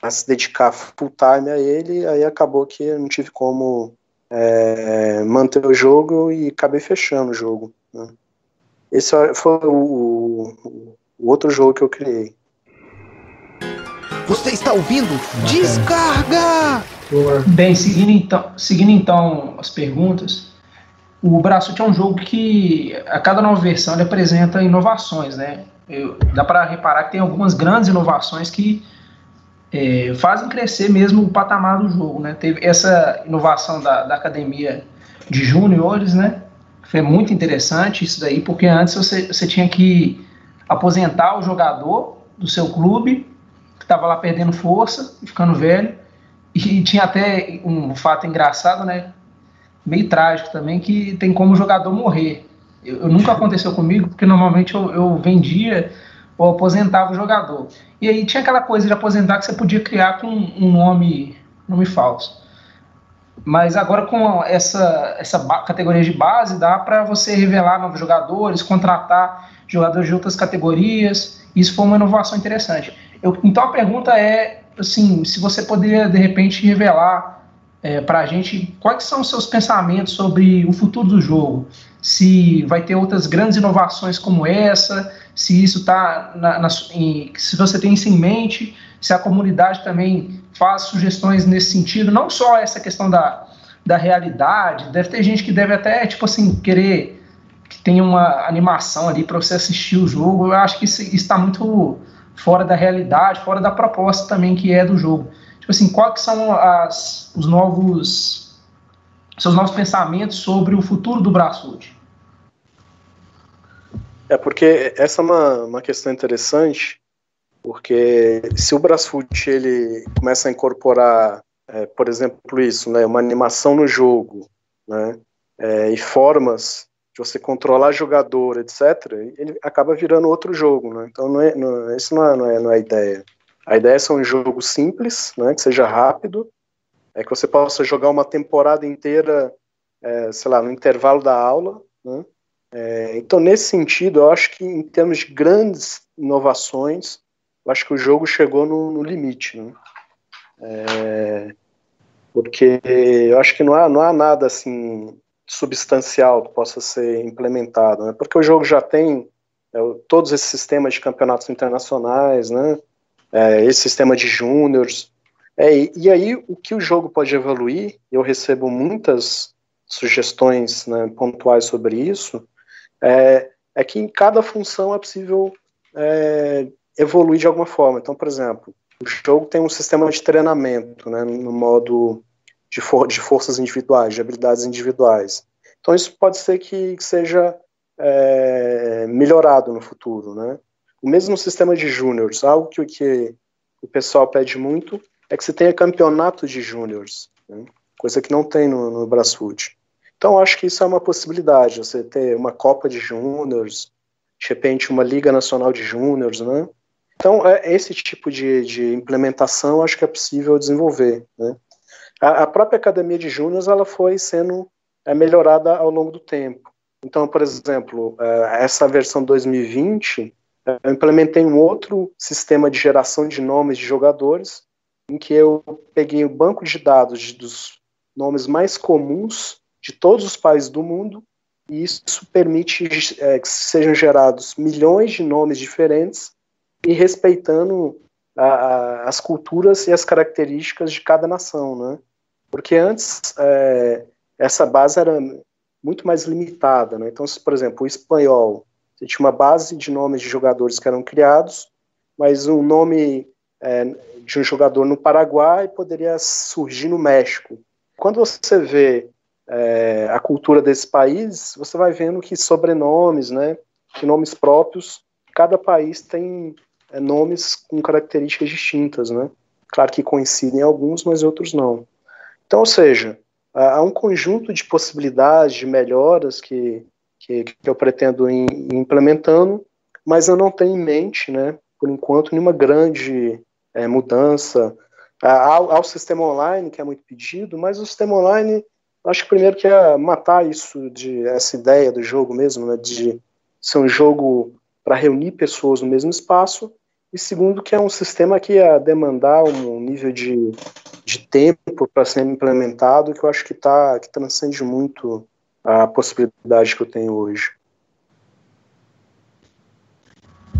para se dedicar full time a ele, aí acabou que eu não tive como é, manter o jogo e acabei fechando o jogo. né. Esse foi o, o- o outro jogo que eu criei. Você está ouvindo? Descarga! Bem, seguindo então, seguindo então as perguntas, o Brasfoot é um jogo que a cada nova versão ele apresenta inovações, né? Eu- dá para reparar que tem algumas grandes inovações que é, fazem crescer mesmo o patamar do jogo, né? Teve essa inovação da, da academia de júniores, né? Foi muito interessante isso daí, porque antes você, você tinha que aposentar o jogador do seu clube, que estava lá perdendo força e ficando velho, e tinha até um fato engraçado, né? Meio trágico também, que tem como o jogador morrer. Eu, eu nunca aconteceu comigo, porque normalmente eu, eu vendia ou aposentava o jogador. E aí tinha aquela coisa de aposentar que você podia criar com um nome, nome falso. Mas agora com essa, essa categoria de base, dá para você revelar novos jogadores, contratar jogadores de outras categorias. Isso foi uma inovação interessante. Eu- então a pergunta é, assim, se você poderia de repente revelar é, para a gente quais são os seus pensamentos sobre o futuro do jogo. Se vai ter outras grandes inovações como essa, se isso está se você tem isso em mente, se a comunidade também faz sugestões nesse sentido, não só essa questão da, da realidade, deve ter gente que deve até, tipo assim, querer que tenha uma animação ali para você assistir o jogo. Eu acho que isso está muito fora da realidade, fora da proposta também que é do jogo. Tipo assim, quais são as, os novos seus novos pensamentos sobre o futuro do Brasfoot? É porque essa é uma, uma questão interessante, porque se o Brasfoot ele começa a incorporar, é, por exemplo, isso, né, uma animação no jogo, né, é, e formas de você controlar jogador, etc., ele acaba virando outro jogo, né? Então não é, não, isso não é, não, é, não é a ideia. A ideia é ser um jogo simples, né, que seja rápido, é que você possa jogar uma temporada inteira, é, sei lá, no intervalo da aula, né? É, então, nesse sentido, eu acho que em termos de grandes inovações, eu acho que o jogo chegou no, no limite, né? É, porque eu acho que não há, não há nada assim substancial que possa ser implementado, né? Porque o jogo já tem é, todos esses sistemas de campeonatos internacionais, né? É, esse sistema de júniores. É, e, aí, o que o jogo pode evoluir, eu recebo muitas sugestões né, pontuais sobre isso, é, é, que em cada função é possível é, evoluir de alguma forma. Então, por exemplo, o jogo tem um sistema de treinamento, né, no modo de, for de forças individuais, de habilidades individuais. Então, isso pode ser que, que seja é, melhorado no futuro. Né? O mesmo sistema de júniors, algo que, que o pessoal pede muito é que você tenha campeonato de júniors, né? coisa que não tem no, no Brasfoot. Então, acho que isso é uma possibilidade, você ter uma Copa de Júniors, de repente uma Liga Nacional de Júniores, né? Então, é, esse tipo de, de implementação acho que é possível desenvolver, né? A, a própria Academia de Júniores, ela foi sendo é, melhorada ao longo do tempo. Então, por exemplo, é, essa versão 2020, é, eu implementei um outro sistema de geração de nomes de jogadores, em que eu peguei o banco de dados dos nomes mais comuns de todos os países do mundo, e isso permite é, que sejam gerados milhões de nomes diferentes e respeitando a, a, as culturas e as características de cada nação, né? Porque antes é, essa base era muito mais limitada, né? Então, se, por exemplo, o espanhol, você tinha uma base de nomes de jogadores que eram criados, mas um nome é, de um jogador no Paraguai poderia surgir no México. Quando você vê é, a cultura desse país, você vai vendo que sobrenomes, né, que nomes próprios, cada país tem é, nomes com características distintas, né? Claro que coincidem alguns, mas outros não. Então, ou seja, há um conjunto de possibilidades, de melhoras que, que, que eu pretendo ir implementando, mas eu não tenho em mente, né, por enquanto, nenhuma grande é, mudança. Ao, ao, sistema online, que é muito pedido, mas o sistema online, acho que primeiro que é matar isso, de essa ideia do jogo mesmo, né, de ser um jogo para reunir pessoas no mesmo espaço, e segundo que é um sistema que ia demandar um nível de, de tempo para ser implementado, que eu acho que, tá, que transcende muito a possibilidade que eu tenho hoje.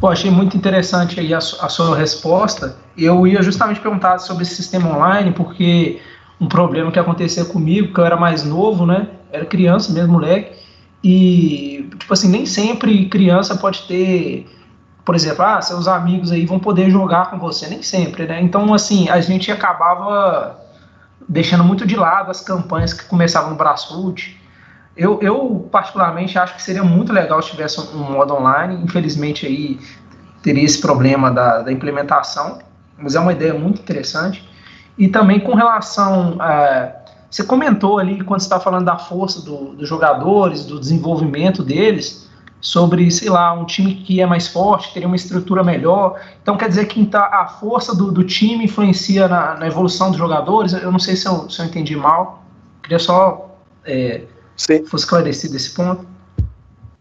Pô, achei muito interessante aí a, a, sua resposta. Eu ia justamente perguntar sobre esse sistema online, porque um problema que acontecia comigo, que eu era mais novo, né? Era criança mesmo, moleque. E, tipo assim, nem sempre criança pode ter, por exemplo, ah, seus amigos aí vão poder jogar com você, nem sempre, né? Então, assim, a gente acabava deixando muito de lado as campanhas que começavam no Brasfoot, eu, eu, particularmente, acho que seria muito legal se tivesse um, modo online. Infelizmente, aí teria esse problema da, da implementação, mas é uma ideia muito interessante. E também com relação. A, você comentou ali, quando você está falando da força do, dos jogadores, do desenvolvimento deles, sobre, sei lá, um time que é mais forte, teria uma estrutura melhor. Então, quer dizer que então, a força do, do time influencia na, na, evolução dos jogadores? Eu não sei se eu, se eu entendi mal. Queria só. É, Sim. Foi esclarecido esse ponto?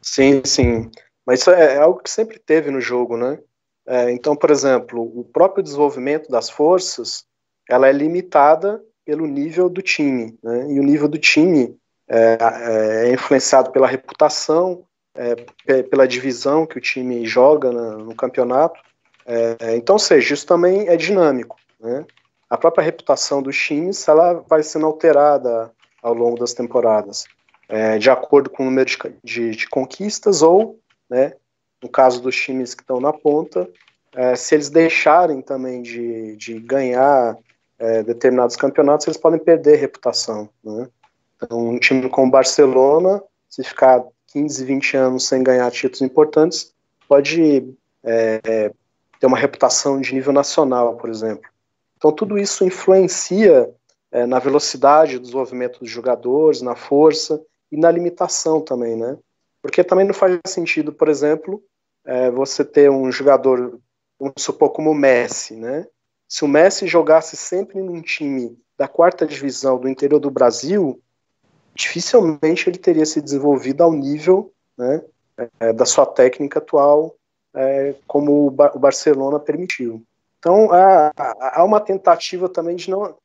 Sim, sim. Mas isso é, é algo que sempre teve no jogo, né? É, então, por exemplo, o próprio desenvolvimento das forças, ela é limitada pelo nível do time, né? E o nível do time é, é, é influenciado pela reputação, é, pela divisão que o time joga na, no campeonato. É, então, ou seja, isso também é dinâmico, né? A própria reputação dos times, ela vai sendo alterada ao longo das temporadas é, de acordo com o número de, de, de conquistas ou, né, no caso dos times que estão na ponta, é, se eles deixarem também de, de ganhar é, determinados campeonatos, eles podem perder reputação. Né? Então, um time como o Barcelona, se ficar 15, 20 anos sem ganhar títulos importantes, pode é, é, ter uma reputação de nível nacional, por exemplo. Então, tudo isso influencia é, na velocidade do desenvolvimento dos jogadores, na força e na limitação também, né? Porque também não faz sentido, por exemplo, é, você ter um jogador, vamos supor, como o Messi, né? Se o Messi jogasse sempre num time da quarta divisão do interior do Brasil, dificilmente ele teria se desenvolvido ao nível né, é, da sua técnica atual, é, como o, o, Barcelona permitiu. Então há, há, uma tentativa também de não.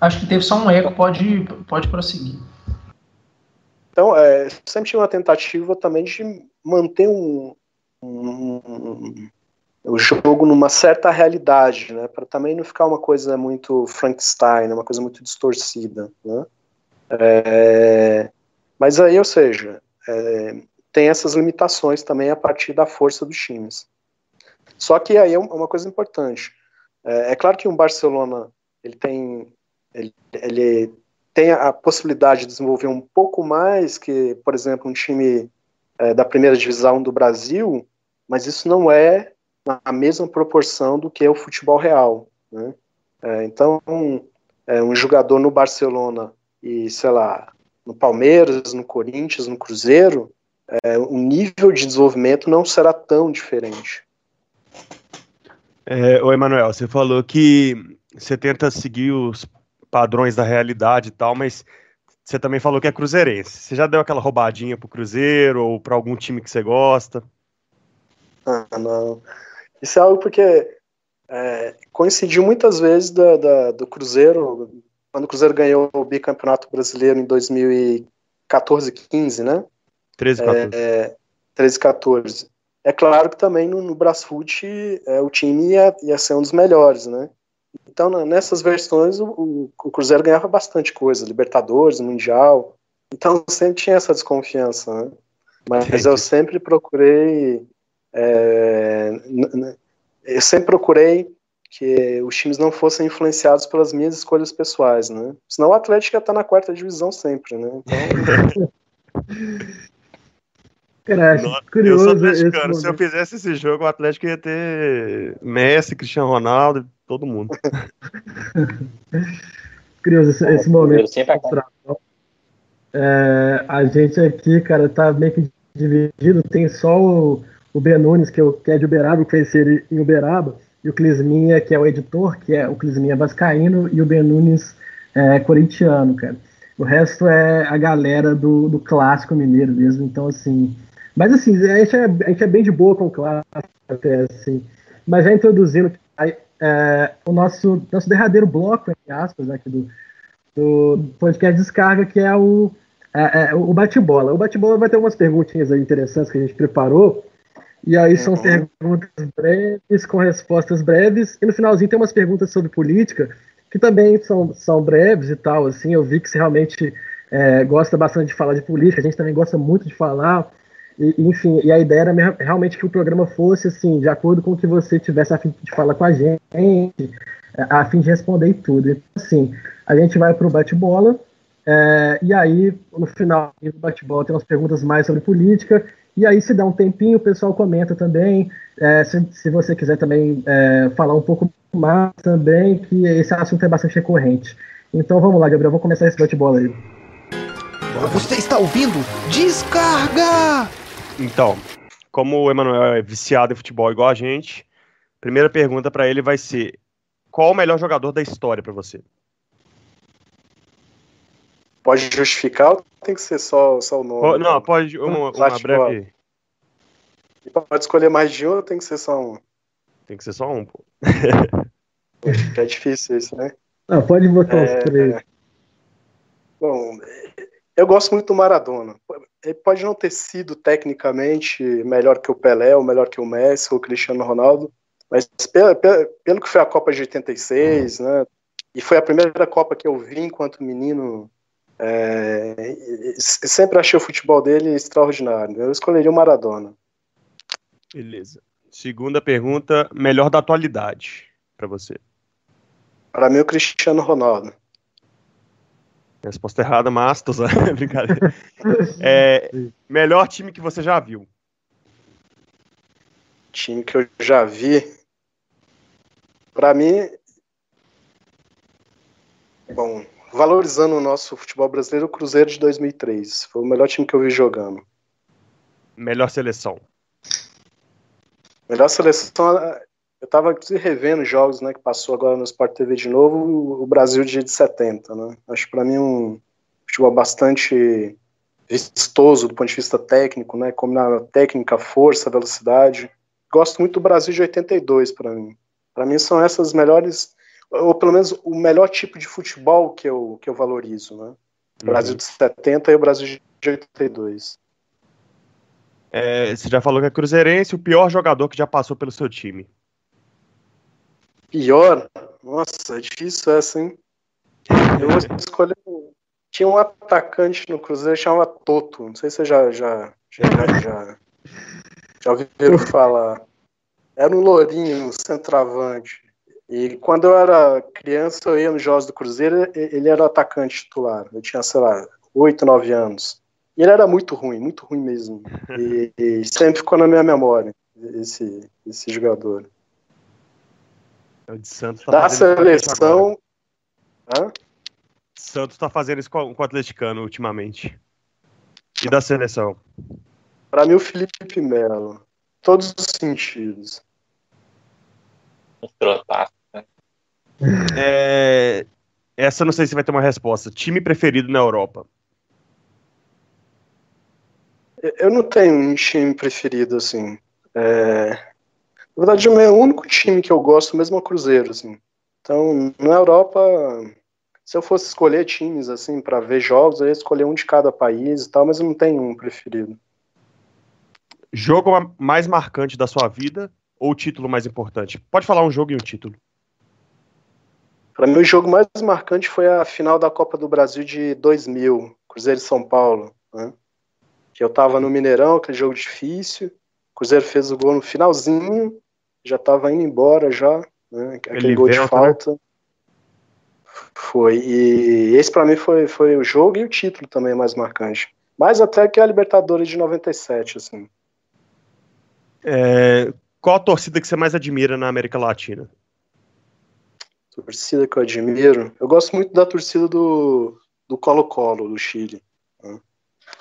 Acho que teve só um erro, pode, pode prosseguir. Então, é, sempre tinha uma tentativa também de manter um, um, um, o jogo numa certa realidade, né, para também não ficar uma coisa muito Frankenstein, uma coisa muito distorcida, né. É, mas aí, ou seja, é, tem essas limitações também a partir da força dos times. Só que aí é uma coisa importante. É, é claro que um Barcelona ele tem ele, ele tem a possibilidade de desenvolver um pouco mais que, por exemplo, um time é, da primeira divisão do Brasil, mas isso não é na mesma proporção do que é o futebol real. Né? É, então, um, é, um jogador no Barcelona e, sei lá, no Palmeiras, no Corinthians, no Cruzeiro, é, o nível de desenvolvimento não será tão diferente. É, Emanuel, você falou que você tenta seguir os padrões da realidade e tal, mas você também falou que é cruzeirense. Você já deu aquela roubadinha pro Cruzeiro ou para algum time que você gosta? Ah, não. Isso é algo porque é, coincidiu muitas vezes da, da, do Cruzeiro, quando o Cruzeiro ganhou o bicampeonato brasileiro em 2014, 15, né? 13, 14. É, 13, 14. É claro que também no, no Brasfoot é, o time ia, ia ser um dos melhores, né? Então, nessas versões, o, o, Cruzeiro ganhava bastante coisa, Libertadores, Mundial. Então, sempre tinha essa desconfiança, né? Mas eu sempre procurei. É, eu sempre procurei que os times não fossem influenciados pelas minhas escolhas pessoais, né? Senão o Atlético ia estar na quarta divisão sempre, né? Então... Curioso eu sou atleticano. Se eu fizesse esse jogo, o Atlético ia ter Messi, Cristiano Ronaldo, todo mundo. curioso esse, esse momento. É, a gente aqui, cara, tá meio que dividido. Tem só o, o Ben Nunes, que, eu, que é de Uberaba, que fez ele em Uberaba, e o Clisminha, que é o editor, que é o Clisminha vascaíno, e o Ben Nunes é corintiano, cara. O resto é a galera do, do clássico mineiro mesmo. Então, assim, mas assim, a gente é, a gente é bem de boa com o clássico, até assim. Mas já introduzindo é, o nosso, nosso derradeiro bloco, entre aspas, aqui do, do podcast Descarga, que é o, é, é, o bate-bola. O bate-bola vai ter umas perguntinhas interessantes que a gente preparou. E aí são uhum. perguntas breves, com respostas breves. E no finalzinho tem umas perguntas sobre política, que também são, são breves e tal. Assim, eu vi que você realmente é, gosta bastante de falar de política, a gente também gosta muito de falar. E, enfim, e a ideia era realmente que o programa fosse assim, de acordo com o que você tivesse a fim de falar com a gente, a fim de responder e tudo. Então, assim, a gente vai para o bate-bola, é, e aí, no final do bate-bola, tem umas perguntas mais sobre política, e aí, se dá um tempinho, o pessoal comenta também. É, se, se, você quiser também é, falar um pouco mais também, que esse assunto é bastante recorrente. Então vamos lá, Gabriel, vou começar esse bate-bola aí. Você está ouvindo? Descarga! Então, como o Emanuel é viciado em futebol igual a gente, primeira pergunta para ele vai ser: qual o melhor jogador da história para você? Pode justificar ou tem que ser só, só o nome? não, pode uma, uma breve. Pode escolher mais de um ou tem que ser só um? Tem que ser só um, pô. é difícil isso, né? Não, pode botar é... os três. Bom, eu gosto muito do Maradona. Ele pode não ter sido tecnicamente melhor que o Pelé, ou melhor que o Messi, ou o Cristiano Ronaldo, mas pelo, pelo, pelo que foi a Copa de 86, né? E foi a primeira Copa que eu vi enquanto menino. É, sempre achei o futebol dele extraordinário. Eu escolheria o Maradona. Beleza. Segunda pergunta, melhor da atualidade para você. Para mim, o Cristiano Ronaldo. Resposta errada, mas tô brincadeira. É, melhor time que você já viu? Time que eu já vi. Para mim, bom, valorizando o nosso futebol brasileiro, o Cruzeiro de 2003 foi o melhor time que eu vi jogando. Melhor seleção. Melhor seleção, eu estava revendo jogos, né, que passou agora no Sport TV de novo, o Brasil de 70, né? Acho para mim um futebol bastante vistoso do ponto de vista técnico, né, combinar técnica, força, velocidade. Gosto muito do Brasil de 82 para mim. Para mim são essas melhores, ou pelo menos o melhor tipo de futebol que eu, que eu valorizo, né? O Brasil uhum. de 70 e o Brasil de 82. É, você já falou que é cruzeirense, o pior jogador que já passou pelo seu time. Pior? Nossa, é difícil essa, hein? Eu vou escolher. Tinha um atacante no Cruzeiro chamava Toto. Não sei se você já, já, já, já, já ouviram falar. Era um lourinho, um centroavante. E quando eu era criança, eu ia nos jogos do Cruzeiro, ele era atacante titular. Eu tinha, sei lá, 8, 9 anos. E ele era muito ruim, muito ruim mesmo. E, e sempre ficou na minha memória esse, esse jogador. É o de Santos tá da seleção. Hã? Santos tá fazendo isso com, o atleticano ultimamente. E da seleção? Para mim, o Felipe Melo. Todos os sentidos. Trotaço. É, essa não sei se vai ter uma resposta. Time preferido na Europa? Eu não tenho um time preferido, assim. É... Na verdade, o meu único time que eu gosto mesmo é o Cruzeiro, assim. Então, na Europa, se eu fosse escolher times, assim, para ver jogos, eu ia escolher um de cada país e tal, mas eu não tenho um preferido. Jogo mais marcante da sua vida ou título mais importante? Pode falar um jogo e um título. Para mim, o jogo mais marcante foi a final da Copa do Brasil de 2000, Cruzeiro e São Paulo. Né? Que eu estava no Mineirão, aquele jogo difícil. O Cruzeiro fez o gol no finalzinho, já estava indo embora já, né? aquele Ele gol de falta. Né? Foi. E esse para mim foi, foi o jogo e o título também mais marcante. Mais até que a Libertadores de 97, assim. É, qual a torcida que você mais admira na América Latina? Torcida que eu admiro. Eu gosto muito da torcida do Colo-Colo, do, do Chile. Né?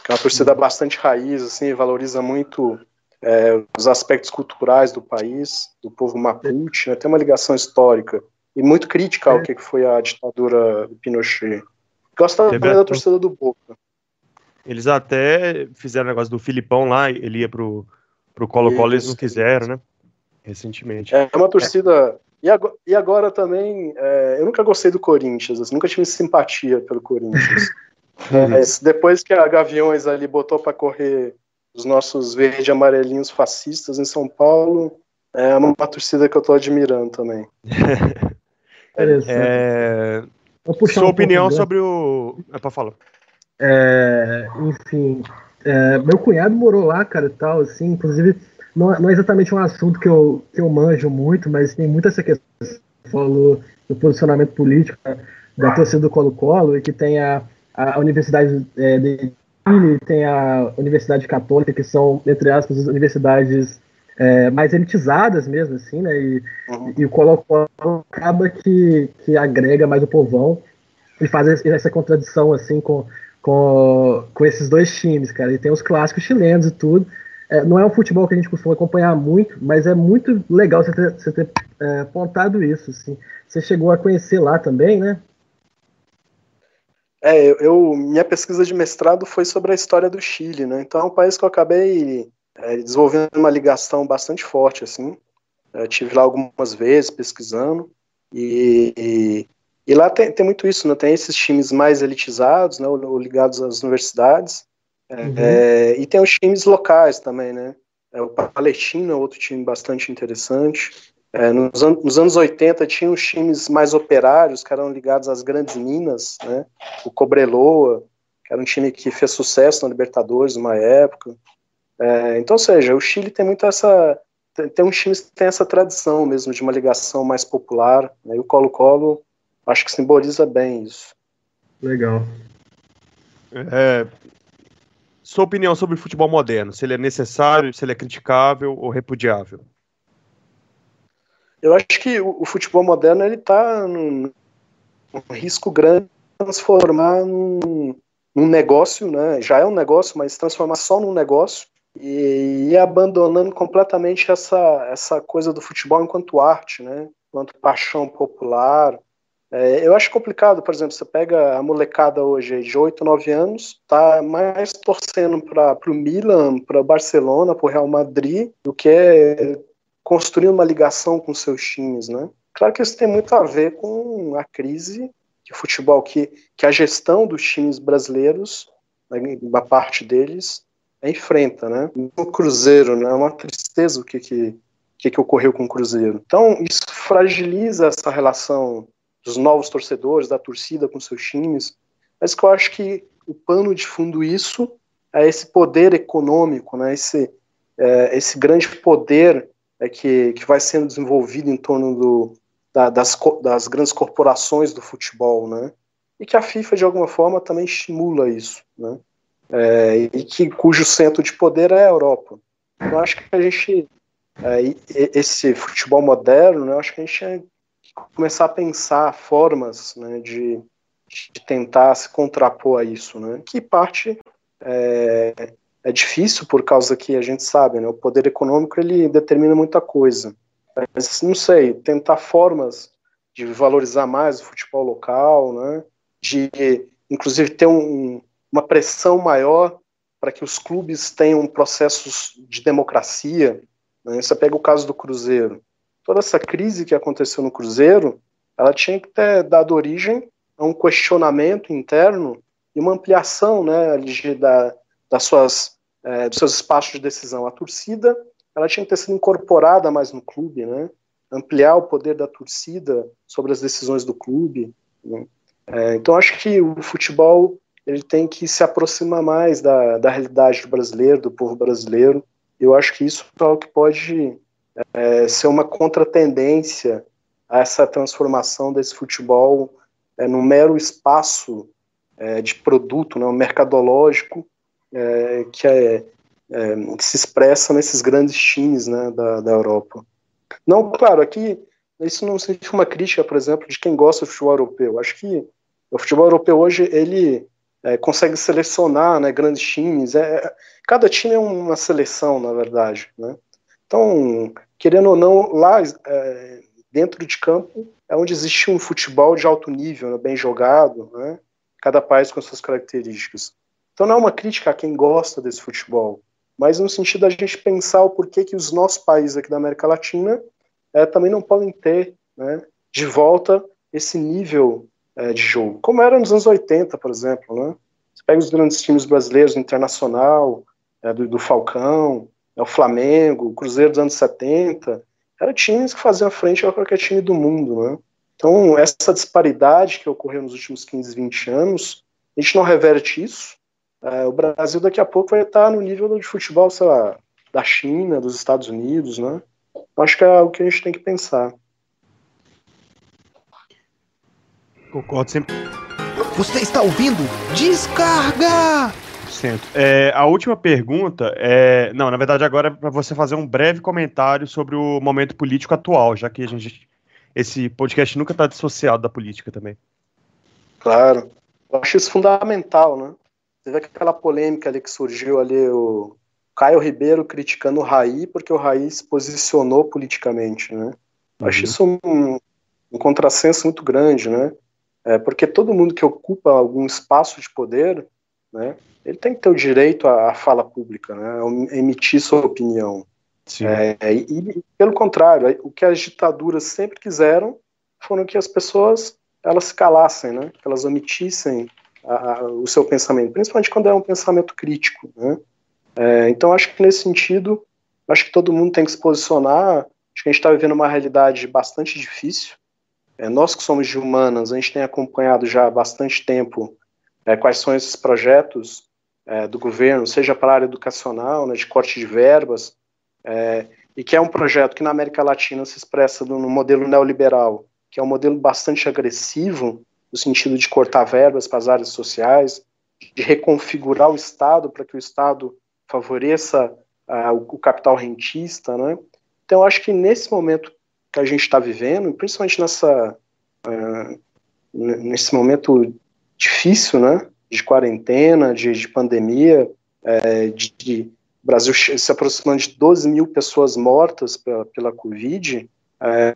Que é uma torcida bastante raiz, assim, valoriza muito é, os aspectos culturais do país, do povo Mapuche, né? tem uma ligação histórica e muito crítica ao é. que foi a ditadura do Pinochet. Gosto também da torcida do Boca. Eles até fizeram o negócio do Filipão lá, ele ia pro, pro Colo-Colo, eles não quiseram, né? Recentemente. É uma torcida e agora, e agora também, é, eu nunca gostei do Corinthians, assim, nunca tive simpatia pelo Corinthians. é, depois que a Gaviões ali botou para correr os nossos verde amarelinhos fascistas em São Paulo, é uma, uma torcida que eu estou admirando também. é, sua um opinião sobre o. É para falar. É, enfim, é, meu cunhado morou lá, cara, e tal, assim, inclusive não, não, é exatamente um assunto que eu, que eu manjo muito, mas tem muita essa questão que falou do posicionamento político da torcida do Colo-Colo e que tem a, a Universidade é, de Chile, tem a Universidade Católica, que são, entre aspas, as universidades é, mais elitizadas mesmo, assim, né? E, uhum. e o Colo-Colo acaba que, que agrega mais o povão e faz essa contradição, assim, com, com, com esses dois times, cara. E tem os clássicos chilenos e tudo. É, não é um futebol que a gente costuma acompanhar muito, mas é muito legal você ter, você ter é, apontado isso. Assim. Você chegou a conhecer lá também, né? É, eu, minha pesquisa de mestrado foi sobre a história do Chile, né? Então é um país que eu acabei é, desenvolvendo uma ligação bastante forte, assim. Eu tive lá algumas vezes pesquisando e, e, e lá tem, tem, muito isso, né? Tem esses times mais elitizados, né? Ou, ou ligados às universidades Uhum. É, e tem os times locais também, né? É, o Palestino é outro time bastante interessante. É, nos, an nos, anos 80 tinha os times mais operários, que eram ligados às grandes minas, né? O Cobreloa, que era um time que fez sucesso na Libertadores numa época. É, então, ou seja, o Chile tem muito essa. Tem, tem uns times que tem essa tradição mesmo de uma ligação mais popular, né? e o Colo-Colo acho que simboliza bem isso. Legal. É, sua opinião sobre o futebol moderno, se ele é necessário, se ele é criticável ou repudiável? Eu acho que o, o futebol moderno ele está num, num, risco grande de transformar num, num, negócio, né? Já é um negócio, mas transformar só num negócio e, e abandonando completamente essa essa coisa do futebol enquanto arte, né? Enquanto paixão popular, é, eu acho complicado, por exemplo, você pega a molecada hoje de 8, 9 anos, tá mais torcendo para o Milan, para o Barcelona, para o Real Madrid, do que construir uma ligação com seus times, né? Claro que isso tem muito a ver com a crise de futebol, que, que a gestão dos times brasileiros, né, uma parte deles, enfrenta, né? O Cruzeiro, né? É uma tristeza o que, que, que, que ocorreu com o Cruzeiro. Então, isso fragiliza essa relação dos novos torcedores, da torcida com seus times, mas que eu acho que o pano de fundo isso é esse poder econômico, né, esse, é, esse grande poder é, que, que vai sendo desenvolvido em torno do, da, das, das grandes corporações do futebol, né, e que a FIFA, de alguma forma, também estimula isso, né, é, e que, cujo centro de poder é a Europa. Eu acho que a gente, é, esse futebol moderno, né, acho que a gente começar a pensar formas né, de, de, tentar se contrapor a isso, né, que parte é, é difícil por causa que a gente sabe, né, o poder econômico ele determina muita coisa. Mas não sei, tentar formas de valorizar mais o futebol local, né, de inclusive ter um, uma pressão maior para que os clubes tenham processos de democracia. Né? Você pega o caso do Cruzeiro. Toda essa crise que aconteceu no Cruzeiro, ela tinha que ter dado origem a um questionamento interno e uma ampliação né, da, das suas, é, dos seus espaços de decisão. A torcida ela tinha que ter sido incorporada mais no clube, né? ampliar o poder da torcida sobre as decisões do clube. Né? É, então acho que o futebol ele tem que se aproximar mais da, da realidade do brasileiro, do povo brasileiro. Eu acho que isso é o que pode é, ser uma contratendência a essa transformação desse futebol é, num mero espaço é, de produto, né, mercadológico é, que, é, é, que se expressa nesses grandes times né, da, da Europa. Não, claro, aqui isso não significa uma crítica, por exemplo, de quem gosta do futebol europeu. Acho que o futebol europeu hoje ele é, consegue selecionar né, grandes times. É, cada time é uma seleção, na verdade. Né? Então, querendo ou não, lá é, dentro de campo é onde existe um futebol de alto nível, né, bem jogado, né? cada país com suas características. Então não é uma crítica a quem gosta desse futebol, mas no sentido da gente pensar o porquê que os nossos países aqui da América Latina é, também não podem ter né, de volta esse nível é, de jogo, como era nos anos 80, por exemplo. Né? Você pega os grandes times brasileiros, o Internacional, é, do, do, Falcão, o Flamengo, o Cruzeiro dos anos 70, eram times que faziam frente a qualquer time do mundo. Né? Então, essa disparidade que ocorreu nos últimos 15, 20 anos, a gente não reverte isso. É, o Brasil daqui a pouco vai estar no nível de futebol, sei lá, da China, dos Estados Unidos, né? Acho que é o que a gente tem que pensar. Concordo sempre. Você está ouvindo? Descarga! É, a última pergunta é. Não, na verdade, agora é para você fazer um breve comentário sobre o momento político atual, já que a gente. Esse podcast nunca está dissociado da política também. Claro. Eu acho isso fundamental, né? Teve aquela polêmica ali que surgiu ali, o Caio Ribeiro criticando o Raí, porque o Raí se posicionou politicamente, né? Eu acho uhum. isso um, um contrassenso muito grande, né? É, porque todo mundo que ocupa algum espaço de poder, né, ele tem que ter o direito à, à fala pública, né, a emitir sua opinião. É, e, e, pelo contrário, o que as ditaduras sempre quiseram foram que as pessoas elas se calassem, né, que elas omitissem a, a, o seu pensamento, principalmente quando é um pensamento crítico. Né. É, então, acho que nesse sentido, acho que todo mundo tem que se posicionar. Acho que a gente está vivendo uma realidade bastante difícil, é, nós que somos de humanas, a gente tem acompanhado já há bastante tempo é, quais são esses projetos é, do governo, seja para a área educacional, né, de corte de verbas, é, e que é um projeto que na América Latina se expressa no, modelo neoliberal, que é um modelo bastante agressivo, no sentido de cortar verbas para as áreas sociais, de reconfigurar o Estado para que o Estado favoreça uh, o, capital rentista, né? Então, acho que nesse momento que a gente está vivendo, principalmente nessa uh, nesse momento difícil, né, de quarentena, de, de pandemia, é, de, de, Brasil se aproximando de 12 mil pessoas mortas pela, pela Covid,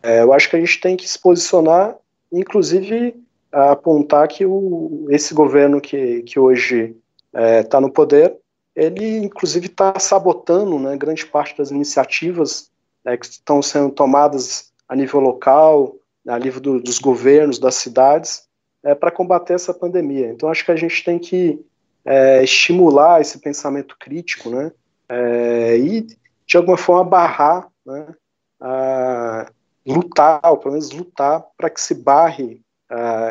é, eu acho que a gente tem que se posicionar, inclusive apontar que o, esse governo que, que hoje está é, no poder, ele inclusive está sabotando né, grande parte das iniciativas né, que estão sendo tomadas a nível local, a nível do, dos governos, das cidades, é, para combater essa pandemia. Então, acho que a gente tem que é, estimular esse pensamento crítico, né, é, e, de alguma forma, barrar, né, a, lutar, ou pelo menos lutar, para que se barre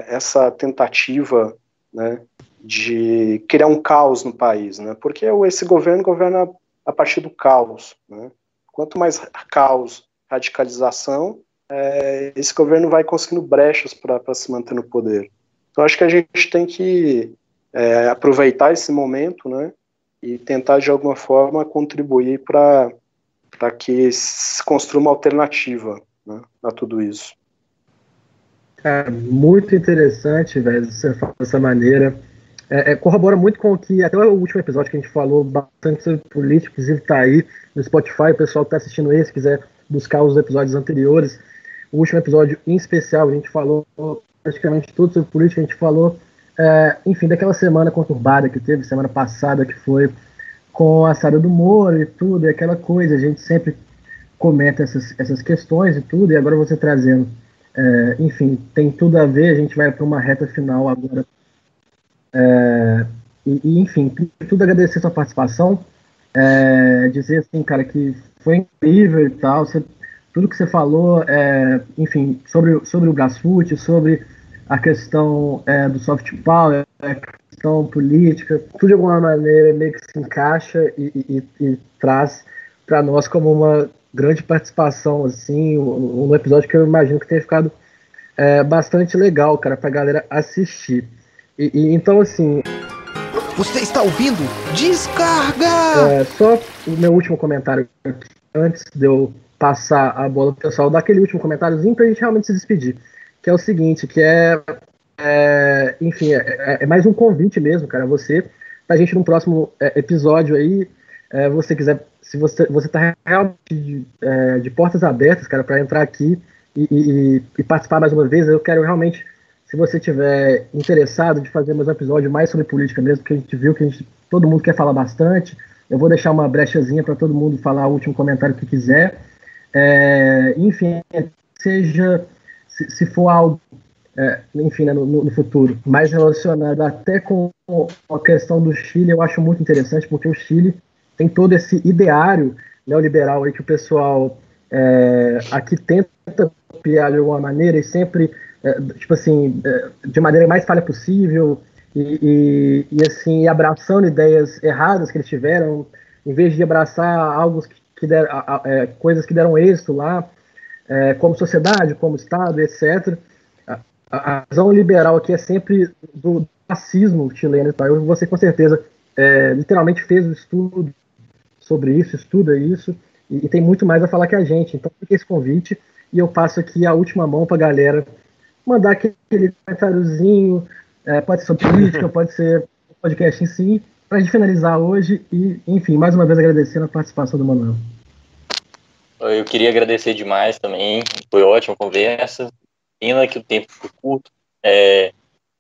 essa tentativa né, de criar um caos no país, né, porque esse governo governa a partir do caos, né, Quanto mais caos, radicalização, é, esse governo vai conseguindo brechas para se manter no poder. Então, acho que a gente tem que é, aproveitar esse momento, né, e tentar de alguma forma contribuir para para que se construa uma alternativa né, a tudo isso. Muito interessante, velho, você falar dessa maneira. é, é, corrobora muito com o que, até o último episódio que a gente falou bastante sobre política, inclusive está aí no Spotify, o pessoal que está assistindo esse, quiser buscar os episódios anteriores. O último episódio em especial, a gente falou praticamente tudo sobre política, a gente falou, é, enfim, daquela semana conturbada que teve, semana passada, que foi com a saída do Moro e tudo, e aquela coisa, a gente sempre comenta essas, essas questões e tudo, e agora você trazendo, é, enfim, tem tudo a ver, a gente vai para uma reta final agora. É, e, e, enfim, tudo agradecer sua participação, é, dizer assim, cara, que foi incrível e tal, você, tudo que você falou, é, enfim, sobre, sobre o Gasfoot, sobre a questão é, do soft power, a questão política, tudo de alguma maneira meio que se encaixa e, e, e traz para nós como uma grande participação, assim, um, um episódio que eu imagino que tenha ficado é, bastante legal, cara, pra galera assistir. E, e, então, assim. Você está ouvindo? Descarga! É, só o meu último comentário aqui, antes de eu passar a bola pro pessoal, daquele último comentáriozinho pra gente realmente se despedir. Que é o seguinte, que é. é enfim, é, é, é mais um convite mesmo, cara, você, pra gente num próximo é, episódio aí, é, você quiser se você você está realmente de, é, de, portas abertas, cara, para entrar aqui e, e, e, participar mais uma vez, eu quero realmente, se você tiver interessado de fazer mais um episódio mais sobre política mesmo, porque a gente viu que gente, todo mundo quer falar bastante, eu vou deixar uma brechazinha para todo mundo falar o último comentário que quiser. É, enfim, seja se, se for algo, é, enfim, né, no, no, futuro, mais relacionado até com a questão do Chile, eu acho muito interessante, porque o Chile tem todo esse ideário neoliberal aí que o pessoal é, aqui tenta copiar de alguma maneira e sempre, é, tipo assim, é, de maneira mais falha possível e, e, e, assim, abraçando ideias erradas que eles tiveram, em vez de abraçar algo que, que der, a, a, é, coisas que deram êxito lá, é, como sociedade, como Estado, etc. A, visão liberal aqui é sempre do racismo chileno e tal. Você com certeza é, literalmente fez o estudo sobre isso, estuda isso e, e, tem muito mais a falar que a gente. Então fica esse convite e eu passo aqui a última mão para a galera mandar aquele comentáriozinho, é, pode ser sobre política, pode ser podcast em si, para a gente finalizar hoje e, enfim, mais uma vez agradecendo a participação do Manuel. Eu queria agradecer demais também, foi ótima conversa, pena que o tempo foi curto, é,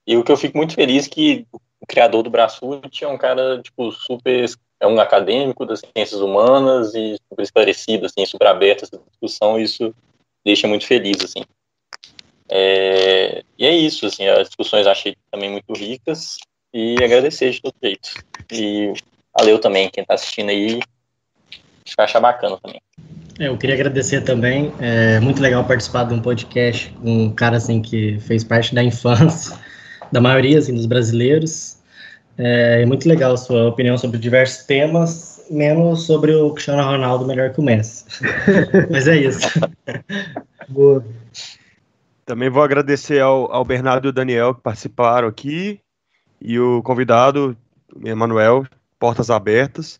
e o que eu fico muito feliz é que o criador do Braçute é um cara, tipo, super é um acadêmico das ciências humanas e super esclarecido, assim, super aberto essa discussão, e isso deixa muito feliz, assim. É, e é isso, assim, as discussões achei também muito ricas e agradecer de todo jeito. E valeu também quem está assistindo aí, acho que achar bacana também. É, eu queria agradecer também, é muito legal participar de um podcast com um cara, assim, que fez parte da infância da maioria, assim, dos brasileiros, é, é muito legal a sua opinião sobre diversos temas, menos sobre o Cristiano Ronaldo melhor que o Messi. Mas é isso. Boa. Também vou agradecer ao, ao Bernardo e o Daniel que participaram aqui e o convidado, Emanuel, portas abertas.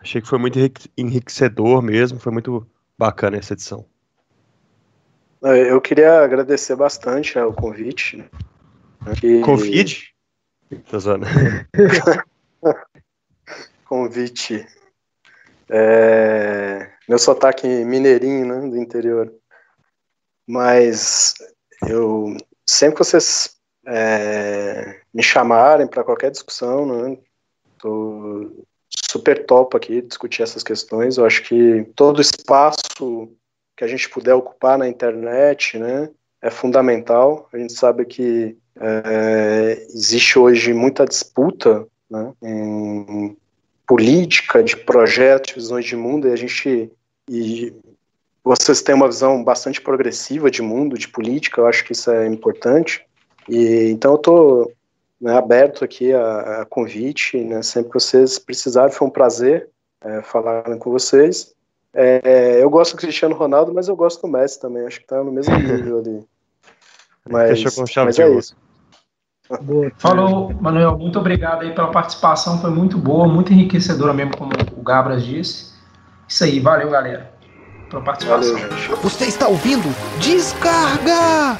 Achei que foi muito enriquecedor mesmo, foi muito bacana essa edição. Eu queria agradecer bastante o convite. Que... Convite? Convite. É... Meu sotaque mineirinho, né, do interior. Mas eu sempre que vocês é, me chamarem para qualquer discussão, né, tô super top aqui discutir essas questões. Eu acho que todo espaço que a gente puder ocupar na internet, né, é fundamental. A gente sabe que é, existe hoje muita disputa né, em política, de projetos, visões de mundo, e a gente. E vocês têm uma visão bastante progressiva de mundo, de política, eu acho que isso é importante. E então eu estou né, aberto aqui a, a convite, né, sempre que vocês precisarem, foi um prazer é, falar com vocês. É, eu gosto do Cristiano Ronaldo, mas eu gosto do Messi também, acho que está no mesmo nível ali. Mas, mas é isso. Falou, Manuel, muito obrigado aí pela participação, foi muito boa, muito enriquecedora mesmo, como o Gabras disse. Isso aí, valeu, galera, pela participação. Valeu, Você está ouvindo? Descarga!